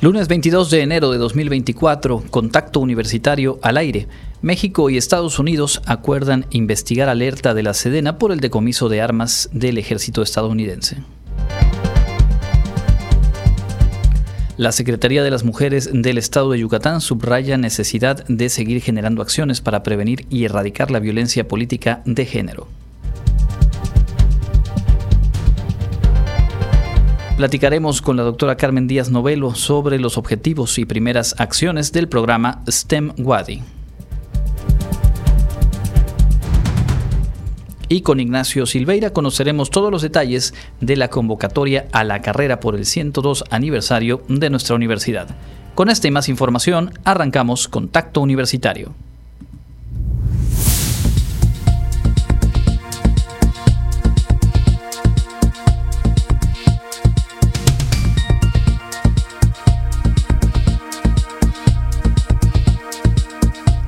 Lunes 22 de enero de 2024, contacto universitario al aire. México y Estados Unidos acuerdan investigar alerta de la Sedena por el decomiso de armas del ejército estadounidense. La Secretaría de las Mujeres del Estado de Yucatán subraya necesidad de seguir generando acciones para prevenir y erradicar la violencia política de género. Platicaremos con la doctora Carmen Díaz Novelo sobre los objetivos y primeras acciones del programa STEM Wadi. Y con Ignacio Silveira conoceremos todos los detalles de la convocatoria a la carrera por el 102 aniversario de nuestra universidad. Con esta y más información, arrancamos Contacto Universitario.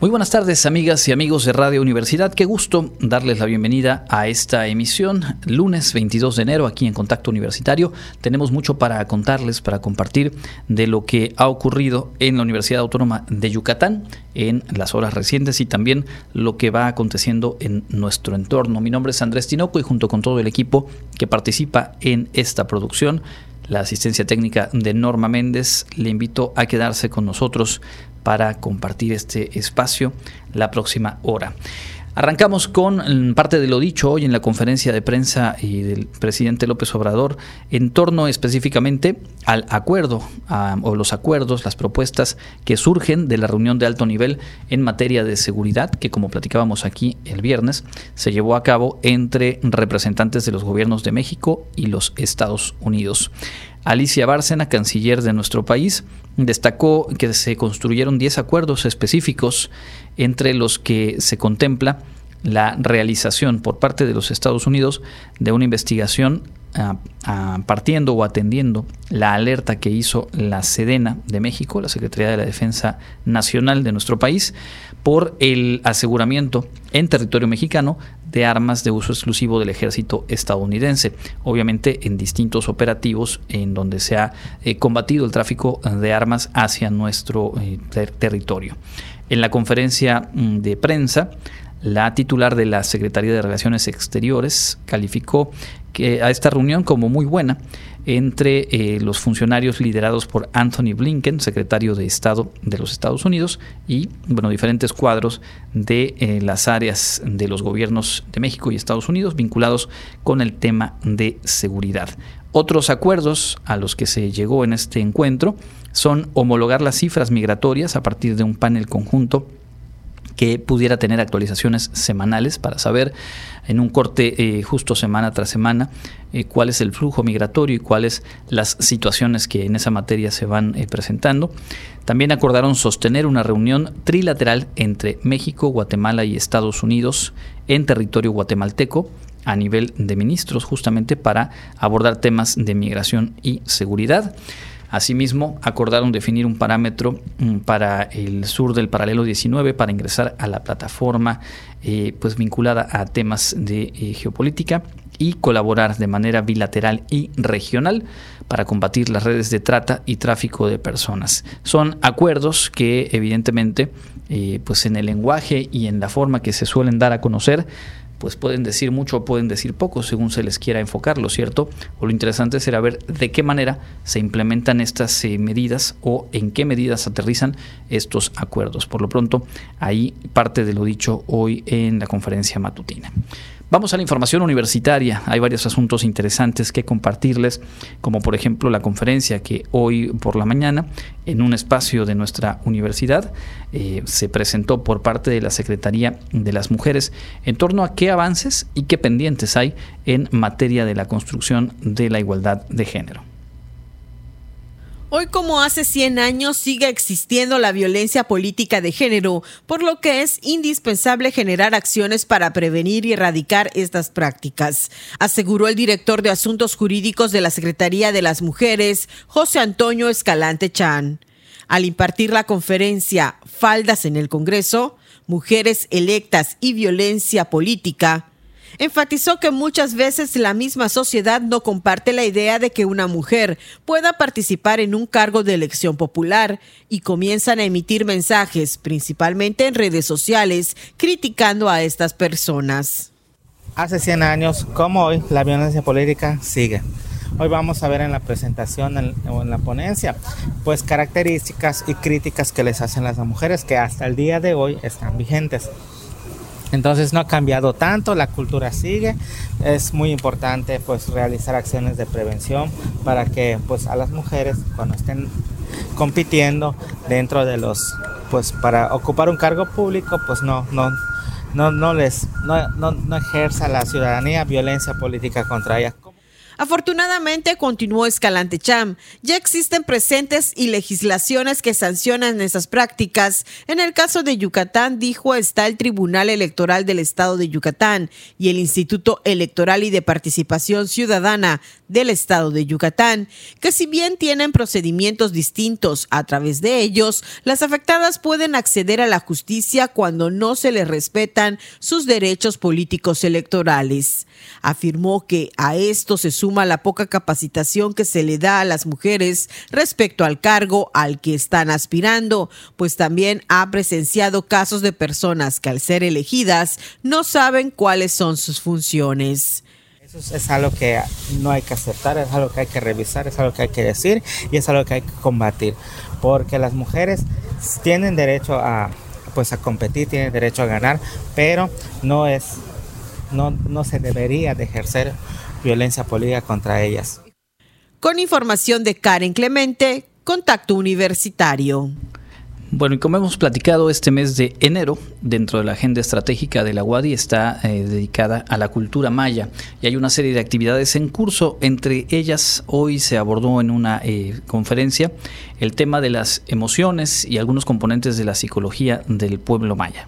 muy buenas tardes amigas y amigos de Radio Universidad, qué gusto darles la bienvenida a esta emisión, lunes 22 de enero aquí en Contacto Universitario. Tenemos mucho para contarles, para compartir de lo que ha ocurrido en la Universidad Autónoma de Yucatán en las horas recientes y también lo que va aconteciendo en nuestro entorno. Mi nombre es Andrés Tinoco y junto con todo el equipo que participa en esta producción, la asistencia técnica de Norma Méndez, le invito a quedarse con nosotros para compartir este espacio la próxima hora. Arrancamos con parte de lo dicho hoy en la conferencia de prensa y del presidente López Obrador en torno específicamente al acuerdo o los acuerdos, las propuestas que surgen de la reunión de alto nivel en materia de seguridad que como platicábamos aquí el viernes se llevó a cabo entre representantes de los gobiernos de México y los Estados Unidos. Alicia Bárcena, canciller de nuestro país, destacó que se construyeron 10 acuerdos específicos entre los que se contempla la realización por parte de los Estados Unidos de una investigación partiendo o atendiendo la alerta que hizo la Sedena de México, la Secretaría de la Defensa Nacional de nuestro país, por el aseguramiento en territorio mexicano de armas de uso exclusivo del ejército estadounidense, obviamente en distintos operativos en donde se ha eh, combatido el tráfico de armas hacia nuestro eh, territorio. En la conferencia mm, de prensa, la titular de la Secretaría de Relaciones Exteriores calificó que a esta reunión como muy buena entre eh, los funcionarios liderados por Anthony Blinken, secretario de Estado de los Estados Unidos, y bueno, diferentes cuadros de eh, las áreas de los gobiernos de México y Estados Unidos vinculados con el tema de seguridad. Otros acuerdos a los que se llegó en este encuentro son homologar las cifras migratorias a partir de un panel conjunto que pudiera tener actualizaciones semanales para saber en un corte eh, justo semana tras semana eh, cuál es el flujo migratorio y cuáles las situaciones que en esa materia se van eh, presentando. También acordaron sostener una reunión trilateral entre México, Guatemala y Estados Unidos en territorio guatemalteco a nivel de ministros justamente para abordar temas de migración y seguridad. Asimismo, acordaron definir un parámetro mm, para el sur del paralelo 19 para ingresar a la plataforma eh, pues vinculada a temas de eh, geopolítica y colaborar de manera bilateral y regional para combatir las redes de trata y tráfico de personas. Son acuerdos que evidentemente eh, pues en el lenguaje y en la forma que se suelen dar a conocer pues pueden decir mucho o pueden decir poco según se les quiera enfocarlo, ¿cierto? O lo interesante será ver de qué manera se implementan estas eh, medidas o en qué medidas aterrizan estos acuerdos. Por lo pronto, ahí parte de lo dicho hoy en la conferencia matutina. Vamos a la información universitaria. Hay varios asuntos interesantes que compartirles, como por ejemplo la conferencia que hoy por la mañana, en un espacio de nuestra universidad, eh, se presentó por parte de la Secretaría de las Mujeres en torno a qué avances y qué pendientes hay en materia de la construcción de la igualdad de género. Hoy como hace 100 años sigue existiendo la violencia política de género, por lo que es indispensable generar acciones para prevenir y erradicar estas prácticas, aseguró el director de Asuntos Jurídicos de la Secretaría de las Mujeres, José Antonio Escalante Chan. Al impartir la conferencia Faldas en el Congreso, Mujeres electas y violencia política, enfatizó que muchas veces la misma sociedad no comparte la idea de que una mujer pueda participar en un cargo de elección popular y comienzan a emitir mensajes, principalmente en redes sociales, criticando a estas personas. Hace 100 años, como hoy, la violencia política sigue. Hoy vamos a ver en la presentación o en la ponencia, pues características y críticas que les hacen las mujeres que hasta el día de hoy están vigentes. Entonces no ha cambiado tanto, la cultura sigue. Es muy importante pues realizar acciones de prevención para que pues a las mujeres cuando estén compitiendo dentro de los pues para ocupar un cargo público pues no no no no les no, no, no ejerza la ciudadanía violencia política contra ellas. Afortunadamente, continuó Escalante Cham, ya existen presentes y legislaciones que sancionan esas prácticas. En el caso de Yucatán, dijo, está el Tribunal Electoral del Estado de Yucatán y el Instituto Electoral y de Participación Ciudadana del Estado de Yucatán, que si bien tienen procedimientos distintos a través de ellos, las afectadas pueden acceder a la justicia cuando no se les respetan sus derechos políticos electorales. Afirmó que a esto se suma la poca capacitación que se le da a las mujeres respecto al cargo al que están aspirando, pues también ha presenciado casos de personas que al ser elegidas no saben cuáles son sus funciones. Eso es algo que no hay que aceptar, es algo que hay que revisar, es algo que hay que decir y es algo que hay que combatir, porque las mujeres tienen derecho a pues a competir, tienen derecho a ganar, pero no es no, no se debería de ejercer violencia política contra ellas. Con información de Karen Clemente, Contacto Universitario. Bueno, y como hemos platicado, este mes de enero, dentro de la agenda estratégica de la UADI, está eh, dedicada a la cultura maya y hay una serie de actividades en curso. Entre ellas, hoy se abordó en una eh, conferencia el tema de las emociones y algunos componentes de la psicología del pueblo maya.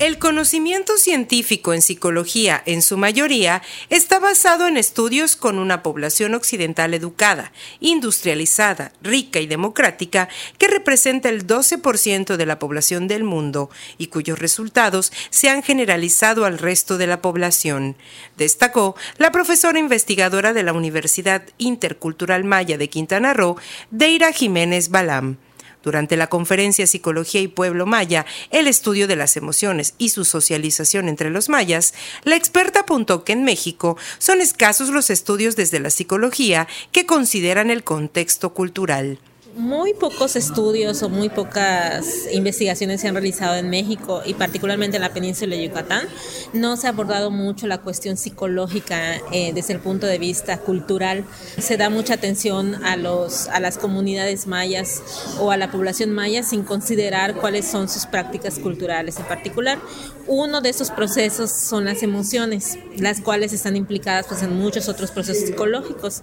El conocimiento científico en psicología, en su mayoría, está basado en estudios con una población occidental educada, industrializada, rica y democrática, que representa el 12% de la población del mundo y cuyos resultados se han generalizado al resto de la población. Destacó la profesora investigadora de la Universidad Intercultural Maya de Quintana Roo, Deira Jiménez Balam. Durante la conferencia Psicología y Pueblo Maya, el estudio de las emociones y su socialización entre los mayas, la experta apuntó que en México son escasos los estudios desde la psicología que consideran el contexto cultural muy pocos estudios o muy pocas investigaciones se han realizado en México y particularmente en la península de Yucatán. No se ha abordado mucho la cuestión psicológica eh, desde el punto de vista cultural. Se da mucha atención a, los, a las comunidades mayas o a la población maya sin considerar cuáles son sus prácticas culturales en particular. Uno de esos procesos son las emociones, las cuales están implicadas pues, en muchos otros procesos psicológicos,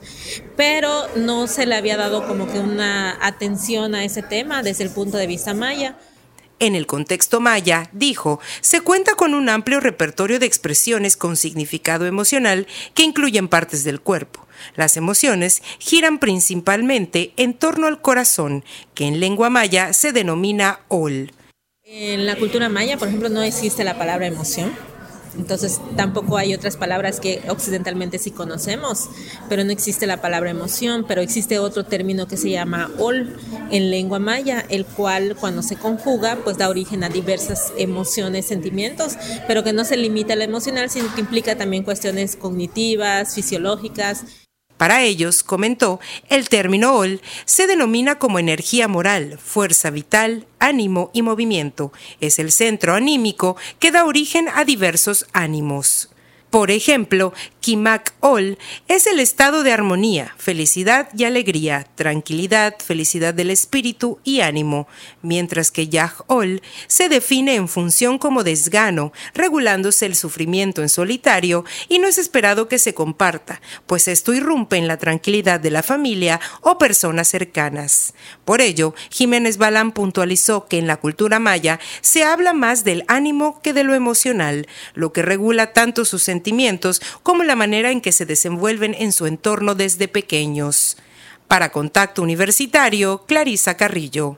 pero no se le había dado como que una atención a ese tema desde el punto de vista maya. En el contexto maya, dijo, se cuenta con un amplio repertorio de expresiones con significado emocional que incluyen partes del cuerpo. Las emociones giran principalmente en torno al corazón, que en lengua maya se denomina ol. En la cultura maya, por ejemplo, no existe la palabra emoción. Entonces tampoco hay otras palabras que occidentalmente sí conocemos, pero no existe la palabra emoción, pero existe otro término que se llama ol en lengua maya, el cual cuando se conjuga pues da origen a diversas emociones, sentimientos, pero que no se limita a la emocional, sino que implica también cuestiones cognitivas, fisiológicas. Para ellos, comentó, el término OL se denomina como energía moral, fuerza vital, ánimo y movimiento. Es el centro anímico que da origen a diversos ánimos. Por ejemplo, Kimak Ol es el estado de armonía, felicidad y alegría, tranquilidad, felicidad del espíritu y ánimo, mientras que Yah Ol se define en función como desgano, regulándose el sufrimiento en solitario y no es esperado que se comparta, pues esto irrumpe en la tranquilidad de la familia o personas cercanas. Por ello, Jiménez Balán puntualizó que en la cultura maya se habla más del ánimo que de lo emocional, lo que regula tanto sus sentimientos como la manera en que se desenvuelven en su entorno desde pequeños. Para Contacto Universitario, Clarisa Carrillo.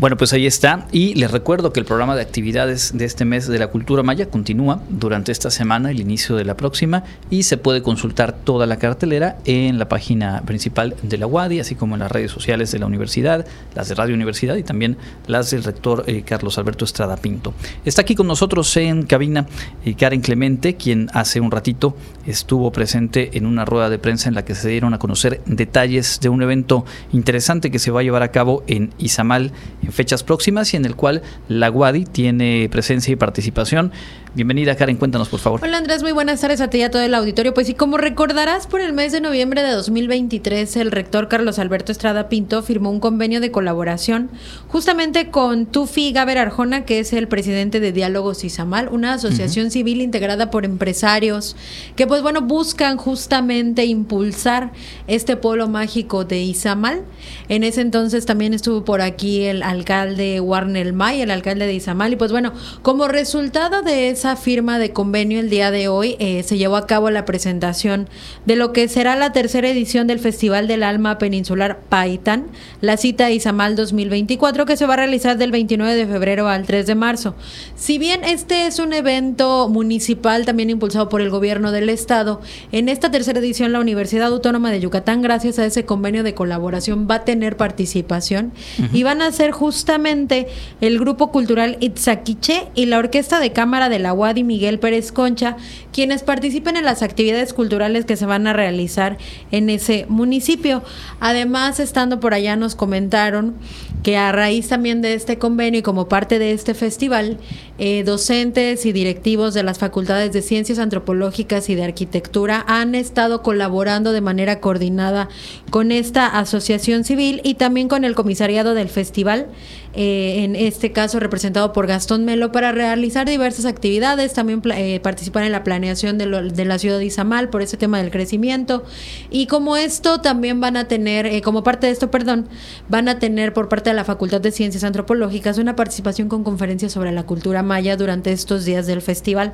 Bueno, pues ahí está. Y les recuerdo que el programa de actividades de este mes de la cultura maya continúa durante esta semana, el inicio de la próxima, y se puede consultar toda la cartelera en la página principal de la UADI, así como en las redes sociales de la universidad, las de Radio Universidad y también las del rector eh, Carlos Alberto Estrada Pinto. Está aquí con nosotros en cabina eh, Karen Clemente, quien hace un ratito estuvo presente en una rueda de prensa en la que se dieron a conocer detalles de un evento interesante que se va a llevar a cabo en Izamal, fechas próximas y en el cual la Guadi tiene presencia y participación. Bienvenida Karen, cuéntanos por favor. Hola Andrés, muy buenas tardes a ti y a todo el auditorio. Pues y como recordarás, por el mes de noviembre de 2023, el rector Carlos Alberto Estrada Pinto firmó un convenio de colaboración justamente con Tufi Gaber Arjona, que es el presidente de Diálogos Izamal, una asociación civil integrada por empresarios que pues bueno, buscan justamente impulsar este pueblo mágico de Izamal. En ese entonces también estuvo por aquí el alcalde Warner May, el alcalde de Izamal, y pues bueno, como resultado de esa firma de convenio el día de hoy eh, se llevó a cabo la presentación de lo que será la tercera edición del Festival del Alma Peninsular Paitán, la cita Izamal 2024 que se va a realizar del 29 de febrero al 3 de marzo. Si bien este es un evento municipal también impulsado por el gobierno del estado, en esta tercera edición la Universidad Autónoma de Yucatán, gracias a ese convenio de colaboración, va a tener participación y van a ser justamente el Grupo Cultural Itzaquiche y la Orquesta de Cámara de la Wadi Miguel Pérez Concha, quienes participen en las actividades culturales que se van a realizar en ese municipio. Además, estando por allá nos comentaron que a raíz también de este convenio y como parte de este festival, eh, docentes y directivos de las facultades de Ciencias Antropológicas y de Arquitectura han estado colaborando de manera coordinada con esta asociación civil y también con el comisariado del festival, eh, en este caso representado por Gastón Melo, para realizar diversas actividades, también eh, participar en la planeación de, de, la ciudad de Izamal por ese tema del crecimiento. Y como esto también van a tener, como parte de esto, perdón, van a tener por parte de la Facultad de Ciencias Antropológicas una participación con conferencias sobre la cultura maya durante estos días del festival.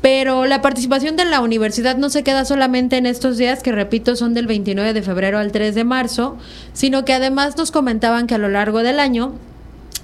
Pero la participación de la universidad no se queda solamente en estos días, que repito, son del 29 de febrero al 3 de marzo, sino que además nos comentaban que a lo largo del año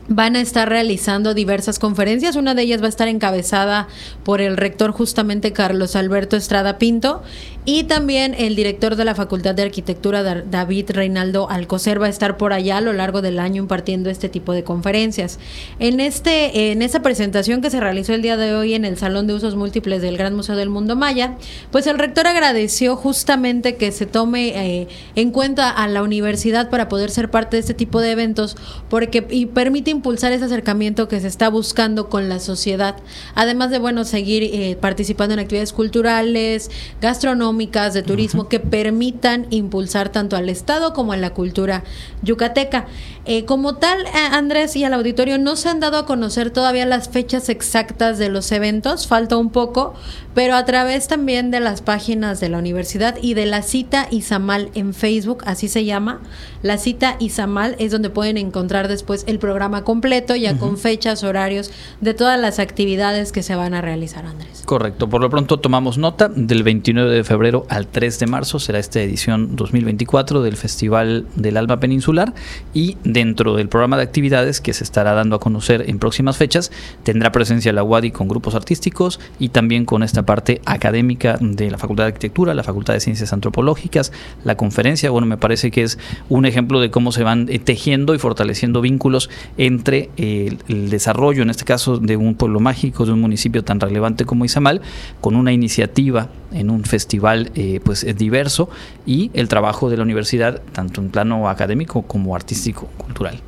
van a estar realizando diversas conferencias. Una de ellas va a estar encabezada por el rector justamente Carlos Alberto Estrada Pinto y también el director de la Facultad de Arquitectura David Reinaldo Alcocer va a estar por allá a lo largo del año impartiendo este tipo de conferencias. En este en esa presentación que se realizó el día de hoy en el Salón de Usos Múltiples del Gran Museo del Mundo Maya, pues el rector agradeció justamente que se tome eh, en cuenta a la universidad para poder ser parte de este tipo de eventos porque y permite impulsar ese acercamiento que se está buscando con la sociedad, además de, bueno, seguir eh, participando en actividades culturales, gastronómicas, de turismo, que permitan impulsar tanto al Estado como a la cultura yucateca. Eh, como tal, eh, Andrés y al auditorio no se han dado a conocer todavía las fechas exactas de los eventos, falta un poco, pero a través también de las páginas de la universidad y de la cita Izamal en Facebook, así se llama. La cita Izamal es donde pueden encontrar después el programa completo, ya con fechas, horarios de todas las actividades que se van a realizar, Andrés. Correcto, por lo pronto tomamos nota. Del 29 de febrero al 3 de marzo será esta edición 2024 del Festival del Alma Peninsular y dentro del programa de actividades que se estará dando a conocer en próximas fechas, tendrá presencia la UADI con grupos artísticos y también con esta parte académica de la Facultad de Arquitectura, la Facultad de Ciencias Antropológicas, la conferencia, bueno, me parece que es un ejemplo de cómo se van eh, tejiendo y fortaleciendo vínculos entre eh, el desarrollo, en este caso, de un pueblo mágico, de un municipio tan relevante como Izamal, con una iniciativa en un festival eh, pues diverso y el trabajo de la universidad tanto en plano académico como artístico cultural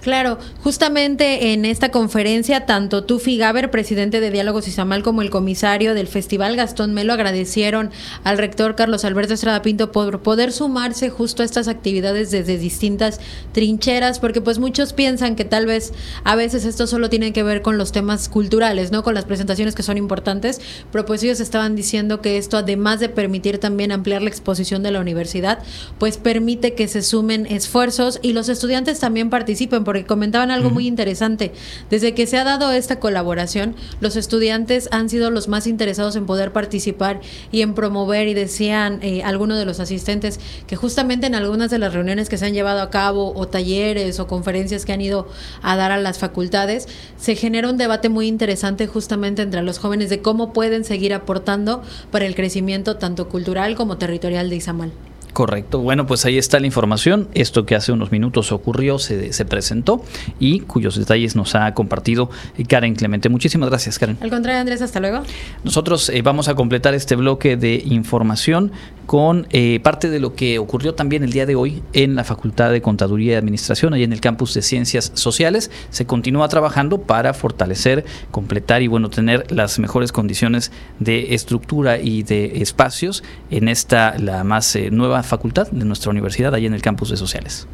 Claro, justamente en esta conferencia, tanto Tufi Gaber, presidente de Diálogos Izamal, como el comisario del Festival Gastón Melo agradecieron al rector Carlos Alberto Estrada Pinto por poder sumarse justo a estas actividades desde distintas trincheras, porque pues muchos piensan que tal vez a veces esto solo tiene que ver con los temas culturales, ¿no? Con las presentaciones que son importantes, pero pues ellos estaban diciendo que esto, además de permitir también ampliar la exposición de la universidad, pues permite que se sumen esfuerzos y los estudiantes también participen porque comentaban algo muy interesante. Desde que se ha dado esta colaboración, los estudiantes han sido los más interesados en poder participar y en promover, y decían eh, algunos de los asistentes que justamente en algunas de las reuniones que se han llevado a cabo, o talleres o conferencias que han ido a dar a las facultades, se genera un debate muy interesante justamente entre los jóvenes de cómo pueden seguir aportando para el crecimiento tanto cultural como territorial de Izamal. Correcto. Bueno, pues ahí está la información. Esto que hace unos minutos ocurrió, se, se, presentó y cuyos detalles nos ha compartido Karen Clemente. Muchísimas gracias, Karen. Al contrario, Andrés, hasta luego. Nosotros eh, vamos a completar este bloque de información con eh, parte de lo que ocurrió también el día de hoy en la Facultad de Contaduría y Administración, ahí en el campus de Ciencias Sociales. Se continúa trabajando para fortalecer, completar y bueno, tener las mejores condiciones de estructura y de espacios en esta, la más eh, nueva facultad de nuestra universidad, ahí en el campus de Sociales.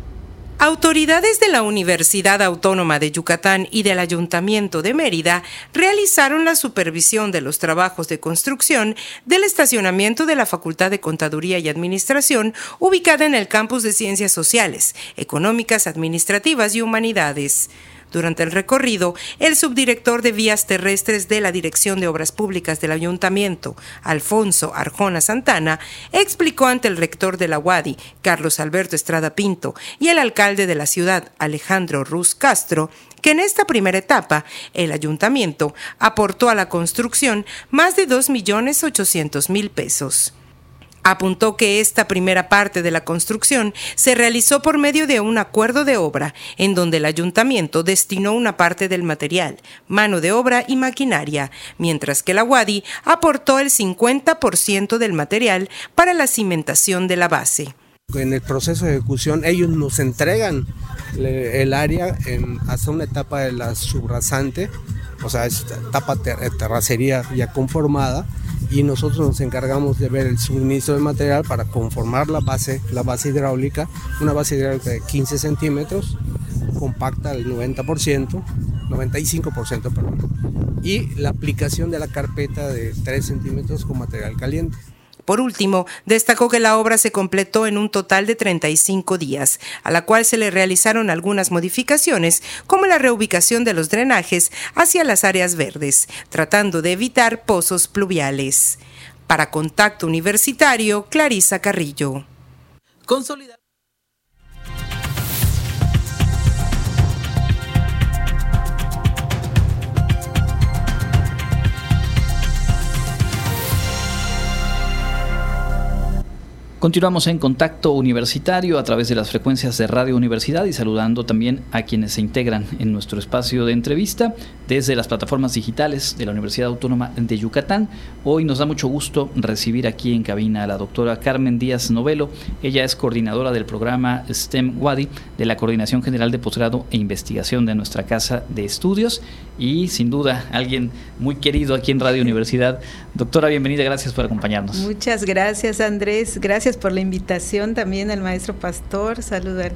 Autoridades de la Universidad Autónoma de Yucatán y del Ayuntamiento de Mérida realizaron la supervisión de los trabajos de construcción del estacionamiento de la Facultad de Contaduría y Administración ubicada en el campus de Ciencias Sociales, Económicas, Administrativas y Humanidades. Durante el recorrido, el subdirector de vías terrestres de la Dirección de Obras Públicas del Ayuntamiento, Alfonso Arjona Santana, explicó ante el rector de la UADI, Carlos Alberto Estrada Pinto, y el alcalde de la ciudad, Alejandro Ruz Castro, que en esta primera etapa el ayuntamiento aportó a la construcción más de 2.800.000 pesos. Apuntó que esta primera parte de la construcción se realizó por medio de un acuerdo de obra, en donde el ayuntamiento destinó una parte del material, mano de obra y maquinaria, mientras que la UADI aportó el 50% del material para la cimentación de la base. En el proceso de ejecución ellos nos entregan el área hasta una etapa de la subrasante, o sea, es etapa terracería ya conformada, y nosotros nos encargamos de ver el suministro de material para conformar la base, la base hidráulica, una base hidráulica de 15 centímetros, compacta al 90%, 95%, perdón, y la aplicación de la carpeta de 3 centímetros con material caliente. Por último, destacó que la obra se completó en un total de 35 días, a la cual se le realizaron algunas modificaciones, como la reubicación de los drenajes hacia las áreas verdes, tratando de evitar pozos pluviales. Para Contacto Universitario, Clarisa Carrillo. Continuamos en contacto universitario a través de las frecuencias de Radio Universidad y saludando también a quienes se integran en nuestro espacio de entrevista desde las plataformas digitales de la Universidad Autónoma de Yucatán. Hoy nos da mucho gusto recibir aquí en cabina a la doctora Carmen Díaz Novelo. Ella es coordinadora del programa STEM WADI de la Coordinación General de Posgrado e Investigación de nuestra Casa de Estudios y sin duda alguien muy querido aquí en Radio Universidad. Doctora, bienvenida, gracias por acompañarnos. Muchas gracias Andrés, gracias por la invitación también al maestro Pastor, saludar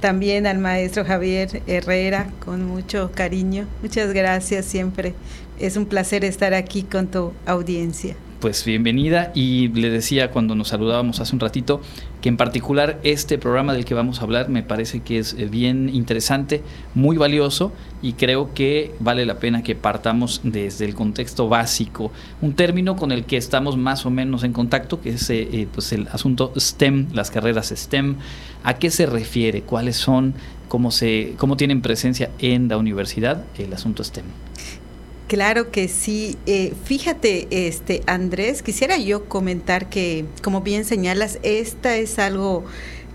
también al maestro Javier Herrera con mucho cariño. Muchas gracias siempre. Es un placer estar aquí con tu audiencia pues bienvenida y le decía cuando nos saludábamos hace un ratito que en particular este programa del que vamos a hablar me parece que es eh, bien interesante, muy valioso y creo que vale la pena que partamos desde el contexto básico, un término con el que estamos más o menos en contacto, que es eh, eh, pues el asunto STEM, las carreras STEM, ¿a qué se refiere? ¿Cuáles son? ¿Cómo, se, cómo tienen presencia en la universidad el asunto STEM? Claro que sí. Eh, fíjate, este Andrés, quisiera yo comentar que, como bien señalas, esta es algo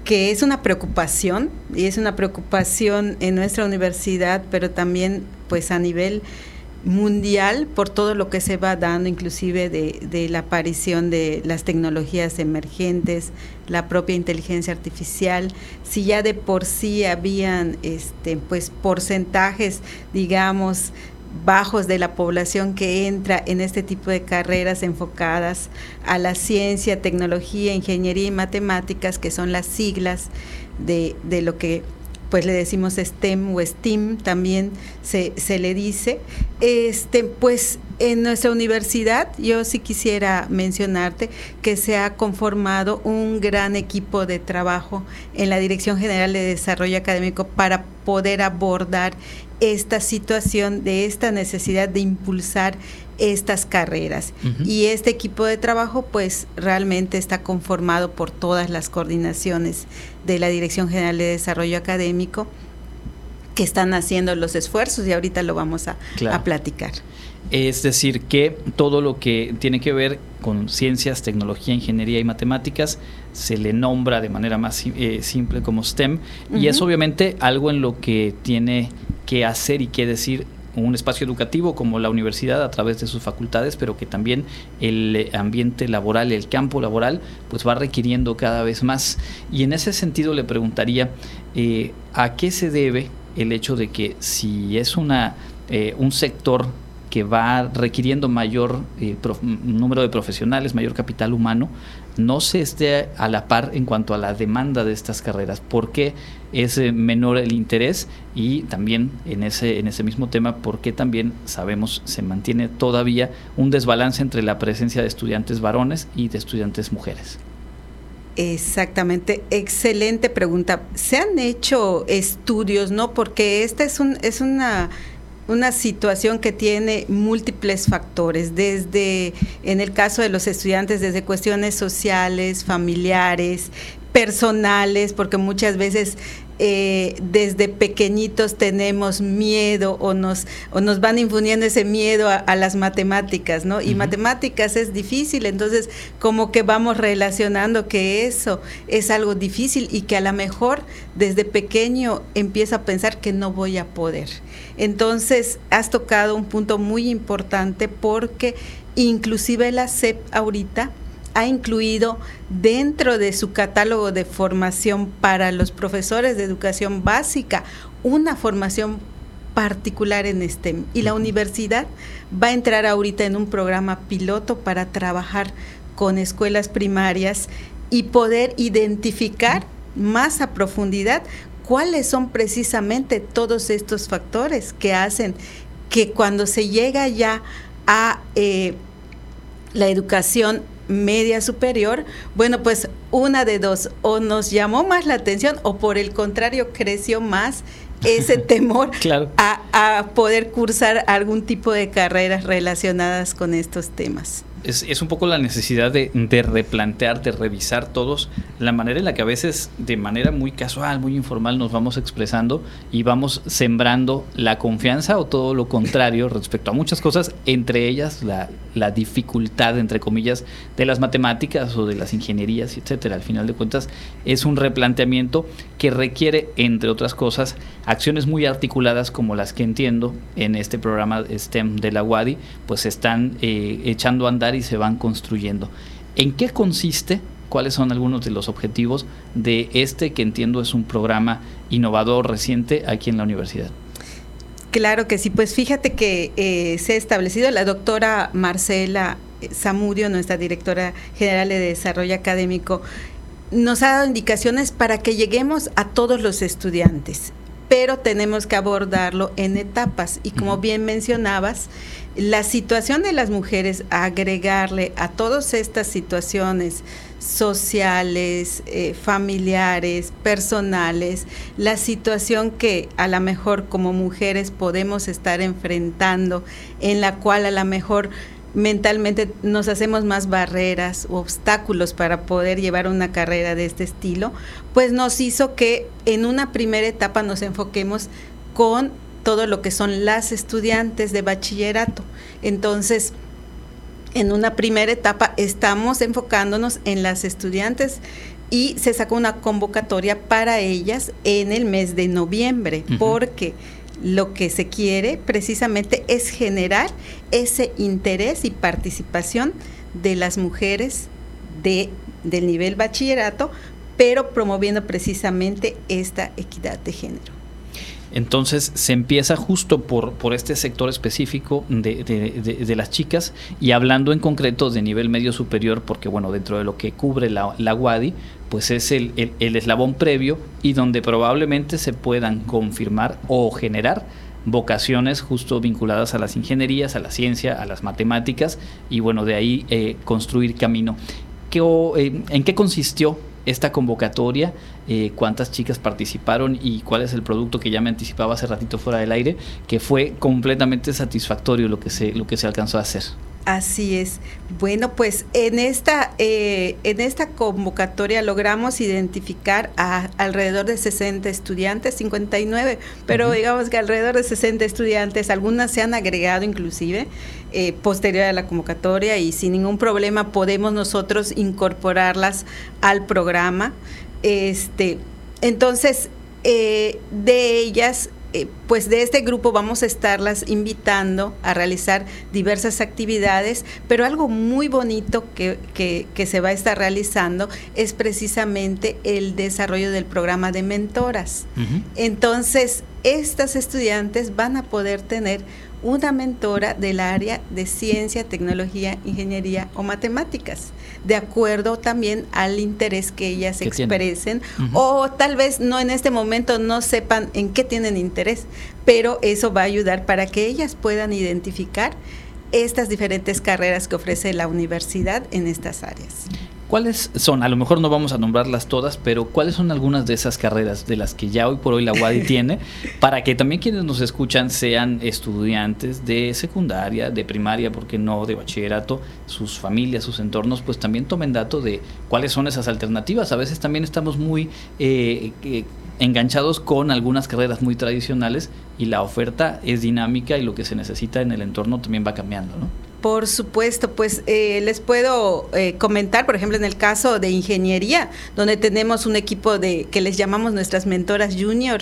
que es una preocupación y es una preocupación en nuestra universidad, pero también, pues, a nivel mundial por todo lo que se va dando, inclusive de, de, la aparición de las tecnologías emergentes, la propia inteligencia artificial, si ya de por sí habían este, pues porcentajes, digamos, bajos de la población que entra en este tipo de carreras enfocadas a la ciencia, tecnología, ingeniería y matemáticas, que son las siglas de, de lo que pues le decimos STEM o STEAM, también se, se, le dice. Este, pues en nuestra universidad, yo sí quisiera mencionarte que se ha conformado un gran equipo de trabajo en la Dirección General de Desarrollo Académico para poder abordar esta situación de esta necesidad de impulsar estas carreras. Uh -huh. Y este equipo de trabajo pues realmente está conformado por todas las coordinaciones de la Dirección General de Desarrollo Académico que están haciendo los esfuerzos y ahorita lo vamos a, claro. a platicar. Es decir, que todo lo que tiene que ver con ciencias, tecnología, ingeniería y matemáticas se le nombra de manera más eh, simple como STEM uh -huh. y es obviamente algo en lo que tiene que hacer y que decir un espacio educativo como la universidad a través de sus facultades, pero que también el ambiente laboral, el campo laboral, pues va requiriendo cada vez más. Y en ese sentido le preguntaría, eh, ¿a qué se debe el hecho de que si es una, eh, un sector que va requiriendo mayor eh, número de profesionales, mayor capital humano, no se esté a la par en cuanto a la demanda de estas carreras. ¿Por qué es menor el interés? Y también en ese, en ese mismo tema, ¿por qué también sabemos se mantiene todavía un desbalance entre la presencia de estudiantes varones y de estudiantes mujeres? Exactamente, excelente pregunta. Se han hecho estudios, ¿no? Porque esta es, un, es una una situación que tiene múltiples factores, desde, en el caso de los estudiantes, desde cuestiones sociales, familiares, personales, porque muchas veces eh, desde pequeñitos tenemos miedo o nos, o nos van infundiendo ese miedo a, a las matemáticas, ¿no? Y uh -huh. matemáticas es difícil, entonces como que vamos relacionando que eso es algo difícil y que a lo mejor desde pequeño empieza a pensar que no voy a poder. Entonces has tocado un punto muy importante porque inclusive la SEP ahorita ha incluido dentro de su catálogo de formación para los profesores de educación básica una formación particular en STEM. Y la universidad va a entrar ahorita en un programa piloto para trabajar con escuelas primarias y poder identificar más a profundidad cuáles son precisamente todos estos factores que hacen que cuando se llega ya a eh, la educación media superior, bueno, pues una de dos, o nos llamó más la atención o por el contrario creció más ese temor claro. a, a, poder cursar algún tipo de carreras relacionadas con estos temas. Es, es un poco la necesidad de, de, replantear, de revisar todos la manera en la que a veces de manera muy casual, muy informal nos vamos expresando y vamos sembrando la confianza o todo lo contrario respecto a muchas cosas, entre ellas la, la dificultad, entre comillas, de las matemáticas o de las ingenierías, etcétera. Al final de cuentas es un replanteamiento que requiere, entre otras cosas, acciones muy articuladas como las que entiendo en este programa STEM de la UADI, pues están eh, echando a andar y se van construyendo. ¿En qué consiste? ¿Cuáles son algunos de los objetivos de este que entiendo es un programa innovador reciente aquí en la universidad? Claro que sí, pues fíjate que eh, se ha establecido la doctora Marcela Zamudio, nuestra directora general de desarrollo académico, nos ha dado indicaciones para que lleguemos a todos los estudiantes, pero tenemos que abordarlo en etapas. Y como bien mencionabas, la situación de las mujeres, agregarle a todas estas situaciones sociales, eh, familiares, personales, la situación que a lo mejor como mujeres podemos estar enfrentando, en la cual a lo mejor mentalmente nos hacemos más barreras o obstáculos para poder llevar una carrera de este estilo, pues nos hizo que en una primera etapa nos enfoquemos con todo lo que son las estudiantes de bachillerato. Entonces, en una primera etapa estamos enfocándonos en las estudiantes y se sacó una convocatoria para ellas en el mes de noviembre, uh -huh. porque lo que se quiere precisamente es generar ese interés y participación de las mujeres de, del nivel bachillerato, pero promoviendo precisamente esta equidad de género. Entonces se empieza justo por, por este sector específico de, de, las chicas y hablando en concreto de nivel medio superior, porque bueno, dentro de lo que cubre la, la WADI, pues es el, el, el eslabón previo y donde probablemente se puedan confirmar o generar vocaciones justo vinculadas a las ingenierías, a la ciencia, a las matemáticas y bueno, de ahí eh, construir camino. ¿Qué, eh, ¿En qué consistió esta convocatoria? Eh, ¿Cuántas chicas participaron y cuál es el producto que ya me anticipaba hace ratito fuera del aire? Que fue completamente satisfactorio lo que se, lo que se alcanzó a hacer. Así es. Bueno, pues en esta, eh, en esta convocatoria logramos identificar a alrededor de 60 estudiantes, 59, pero uh -huh. digamos que alrededor de 60 estudiantes, algunas se han agregado inclusive eh, posterior a la convocatoria y sin ningún problema podemos nosotros incorporarlas al programa. Este, entonces, eh, de ellas eh, pues de este grupo vamos a estarlas invitando a realizar diversas actividades, pero algo muy bonito que, que, que, se va a estar realizando es precisamente el desarrollo del programa de mentoras. Uh -huh. Entonces, estas estudiantes van a poder tener una mentora del área de ciencia, tecnología, ingeniería o matemáticas, de acuerdo también al interés que ellas expresen uh -huh. o tal vez no en este momento no sepan en qué tienen interés, pero eso va a ayudar para que ellas puedan identificar estas diferentes carreras que ofrece la universidad en estas áreas. ¿Cuáles son? A lo mejor no vamos a nombrarlas todas, pero ¿cuáles son algunas de esas carreras de las que ya hoy por hoy la UADI tiene para que también quienes nos escuchan sean estudiantes de secundaria, de primaria, porque no, de bachillerato, sus familias, sus entornos, pues también tomen dato de cuáles son esas alternativas? A veces también estamos muy eh, eh, enganchados con algunas carreras muy tradicionales y la oferta es dinámica y lo que se necesita en el entorno también va cambiando, ¿no? Por supuesto, pues eh, les puedo eh, comentar, por ejemplo, en el caso de ingeniería, donde tenemos un equipo de que les llamamos nuestras mentoras junior.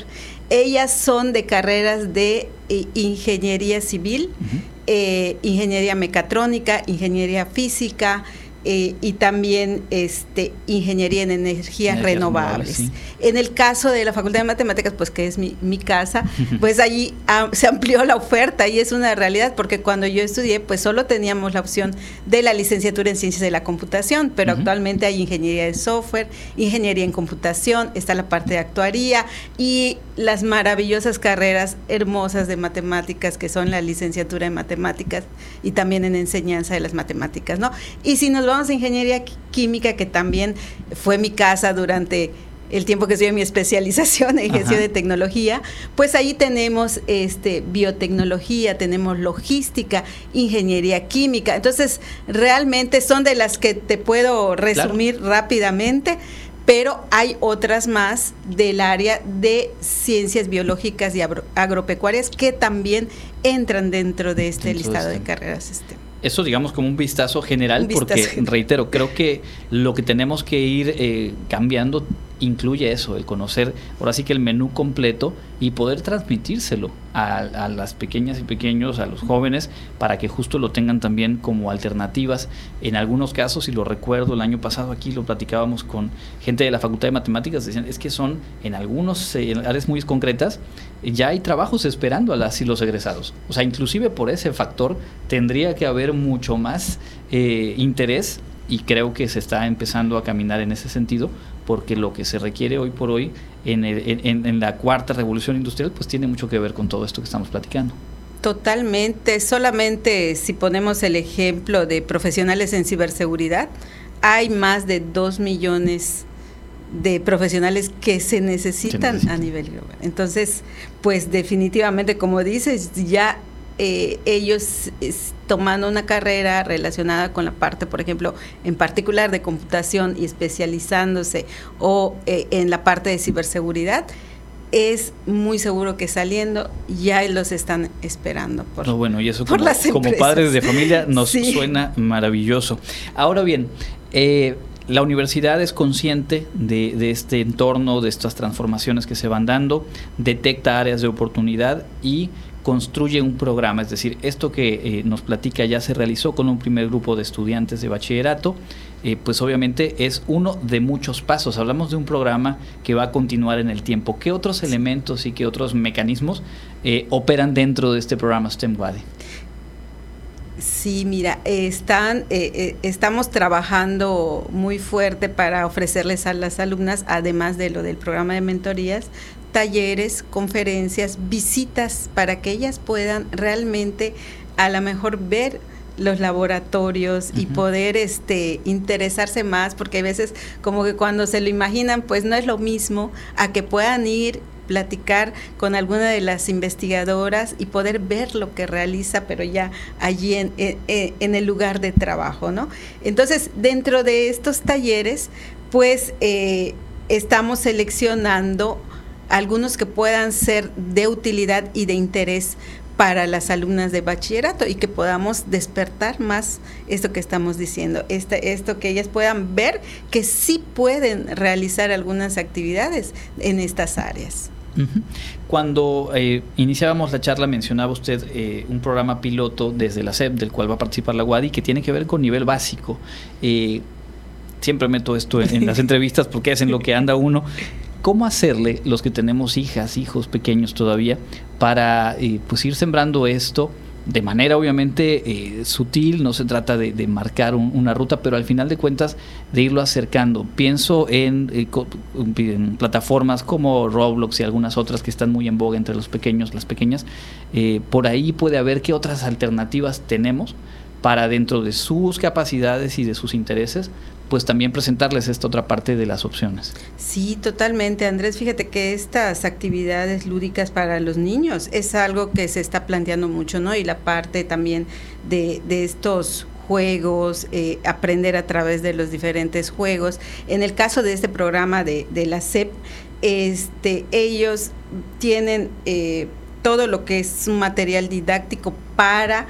Ellas son de carreras de eh, ingeniería civil, uh -huh. ingeniería mecatrónica, ingeniería física, eh, y también este, ingeniería en energías, energías renovables. renovables sí. En el caso de la Facultad de Matemáticas, pues que es mi, mi casa, pues allí ah, se amplió la oferta y es una realidad porque cuando yo estudié, pues solo teníamos la opción de la licenciatura en Ciencias de la Computación, pero uh -huh. actualmente hay ingeniería de software, ingeniería en computación, está la parte de actuaría y las maravillosas carreras hermosas de matemáticas que son la licenciatura en matemáticas y también en enseñanza de las matemáticas, ¿no? Y si nos vamos a ingeniería química, que también fue mi casa durante el tiempo que estudié mi especialización en gestión de tecnología, pues ahí tenemos este biotecnología, tenemos logística, ingeniería química. Entonces, realmente son de las que te puedo resumir claro. rápidamente pero hay otras más del área de ciencias biológicas y agro agropecuarias que también entran dentro de este Entonces, listado de carreras. Este. Eso digamos como un vistazo general, un vistazo porque general. reitero, creo que lo que tenemos que ir eh, cambiando incluye eso, el conocer ahora sí que el menú completo y poder transmitírselo a, las pequeñas y pequeños, a los jóvenes, para que justo lo tengan también como alternativas. En algunos casos, y lo recuerdo, el año pasado aquí lo platicábamos con gente de la Facultad de Matemáticas, decían, es que son en algunos eh, áreas muy concretas, ya hay trabajos esperando a las y los egresados. O sea, inclusive por ese factor tendría que haber mucho más eh, interés y creo que se está empezando a caminar en ese sentido porque lo que se requiere hoy por hoy en, el, en, en, la cuarta revolución industrial pues tiene mucho que ver con todo esto que estamos platicando. Totalmente, solamente si ponemos el ejemplo de profesionales en ciberseguridad, hay más de dos millones de profesionales que se necesitan necesita. a nivel global. Entonces, pues definitivamente, como dices, ya eh, ellos es, tomando una carrera relacionada con la parte, por ejemplo, en particular de computación y especializándose o eh, en la parte de ciberseguridad, es muy seguro que saliendo ya los están esperando. Por, no, bueno, y eso como, como, padres de familia nos sí. suena maravilloso. Ahora bien, eh, la universidad es consciente de, de, este entorno, de estas transformaciones que se van dando, detecta áreas de oportunidad y construye un programa, es decir, esto que eh, nos platica ya se realizó con un primer grupo de estudiantes de bachillerato, eh, pues obviamente es uno de muchos pasos. Hablamos de un programa que va a continuar en el tiempo. ¿Qué otros elementos y qué otros mecanismos eh, operan dentro de este programa STEM WADI? Sí, mira, están, estamos trabajando muy fuerte para ofrecerles a las alumnas, además de lo del programa de mentorías, talleres, conferencias, visitas para que ellas puedan realmente a lo mejor ver los laboratorios y poder este interesarse más porque a veces como que cuando se lo imaginan pues no es lo mismo a que puedan ir platicar con alguna de las investigadoras y poder ver lo que realiza, pero ya allí en, en, el lugar de trabajo, ¿no? Entonces, dentro de estos talleres, pues eh, estamos seleccionando algunos que puedan ser de utilidad y de interés para las alumnas de bachillerato y que podamos despertar más esto que estamos diciendo, este, esto que ellas puedan ver que sí pueden realizar algunas actividades en estas áreas. Cuando eh, iniciábamos la charla mencionaba usted eh, un programa piloto desde la SEP del cual va a participar la UADI que tiene que ver con nivel básico. Eh, siempre meto esto en, en las entrevistas porque es en lo que anda uno. ¿Cómo hacerle los que tenemos hijas, hijos pequeños todavía, para eh, pues ir sembrando esto? de manera obviamente eh, sutil, no se trata de, marcar una ruta, pero al final de cuentas de irlo acercando. Pienso en, eh, en, plataformas como Roblox y algunas otras que están muy en boga entre los pequeños, las pequeñas. por ahí puede haber qué otras alternativas tenemos para dentro de sus capacidades y de sus intereses pues también presentarles esta otra parte de las opciones. Sí, totalmente, Andrés. Fíjate que estas actividades lúdicas para los niños es algo que se está planteando mucho, ¿no? Y la parte también de, estos juegos, eh, aprender a través de los diferentes juegos. En el caso de este programa de, la CEP, este, ellos tienen eh, todo lo que es un material didáctico para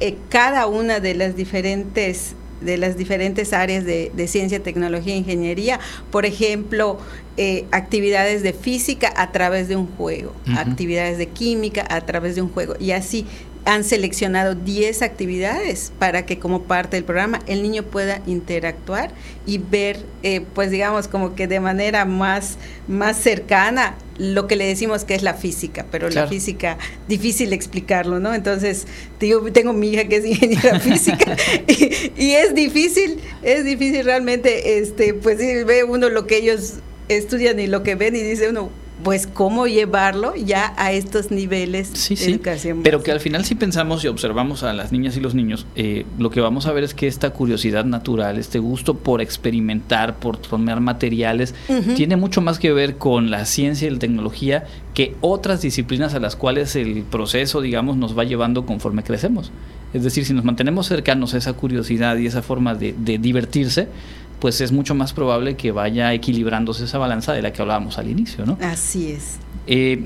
eh, cada una de las diferentes de las diferentes áreas de, ciencia, tecnología e ingeniería. Por ejemplo, eh, actividades de física a través de un juego, actividades de química a través de un juego. Y así han seleccionado 10 actividades para que como parte del programa el niño pueda interactuar y ver, eh, pues digamos, como que de manera más, más cercana lo que le decimos que es la física, pero la física difícil explicarlo, ¿no? Entonces, digo, tengo mi hija que es ingeniera física y, y, es difícil, es difícil realmente, este, pues ve uno lo que ellos estudian y lo que ven y dice uno, pues cómo llevarlo ya a estos niveles de educación. Pero que al final si pensamos y observamos a las niñas y los niños, eh, lo que vamos a ver es que esta curiosidad natural, este gusto por experimentar, por tomar materiales, tiene mucho más que ver con la ciencia y la tecnología que otras disciplinas a las cuales el proceso, digamos, nos va llevando conforme crecemos. Es decir, si nos mantenemos cercanos a esa curiosidad y esa forma de, de divertirse, pues es mucho más probable que vaya equilibrándose esa balanza de la que hablábamos al inicio, ¿no? Así es. Eh,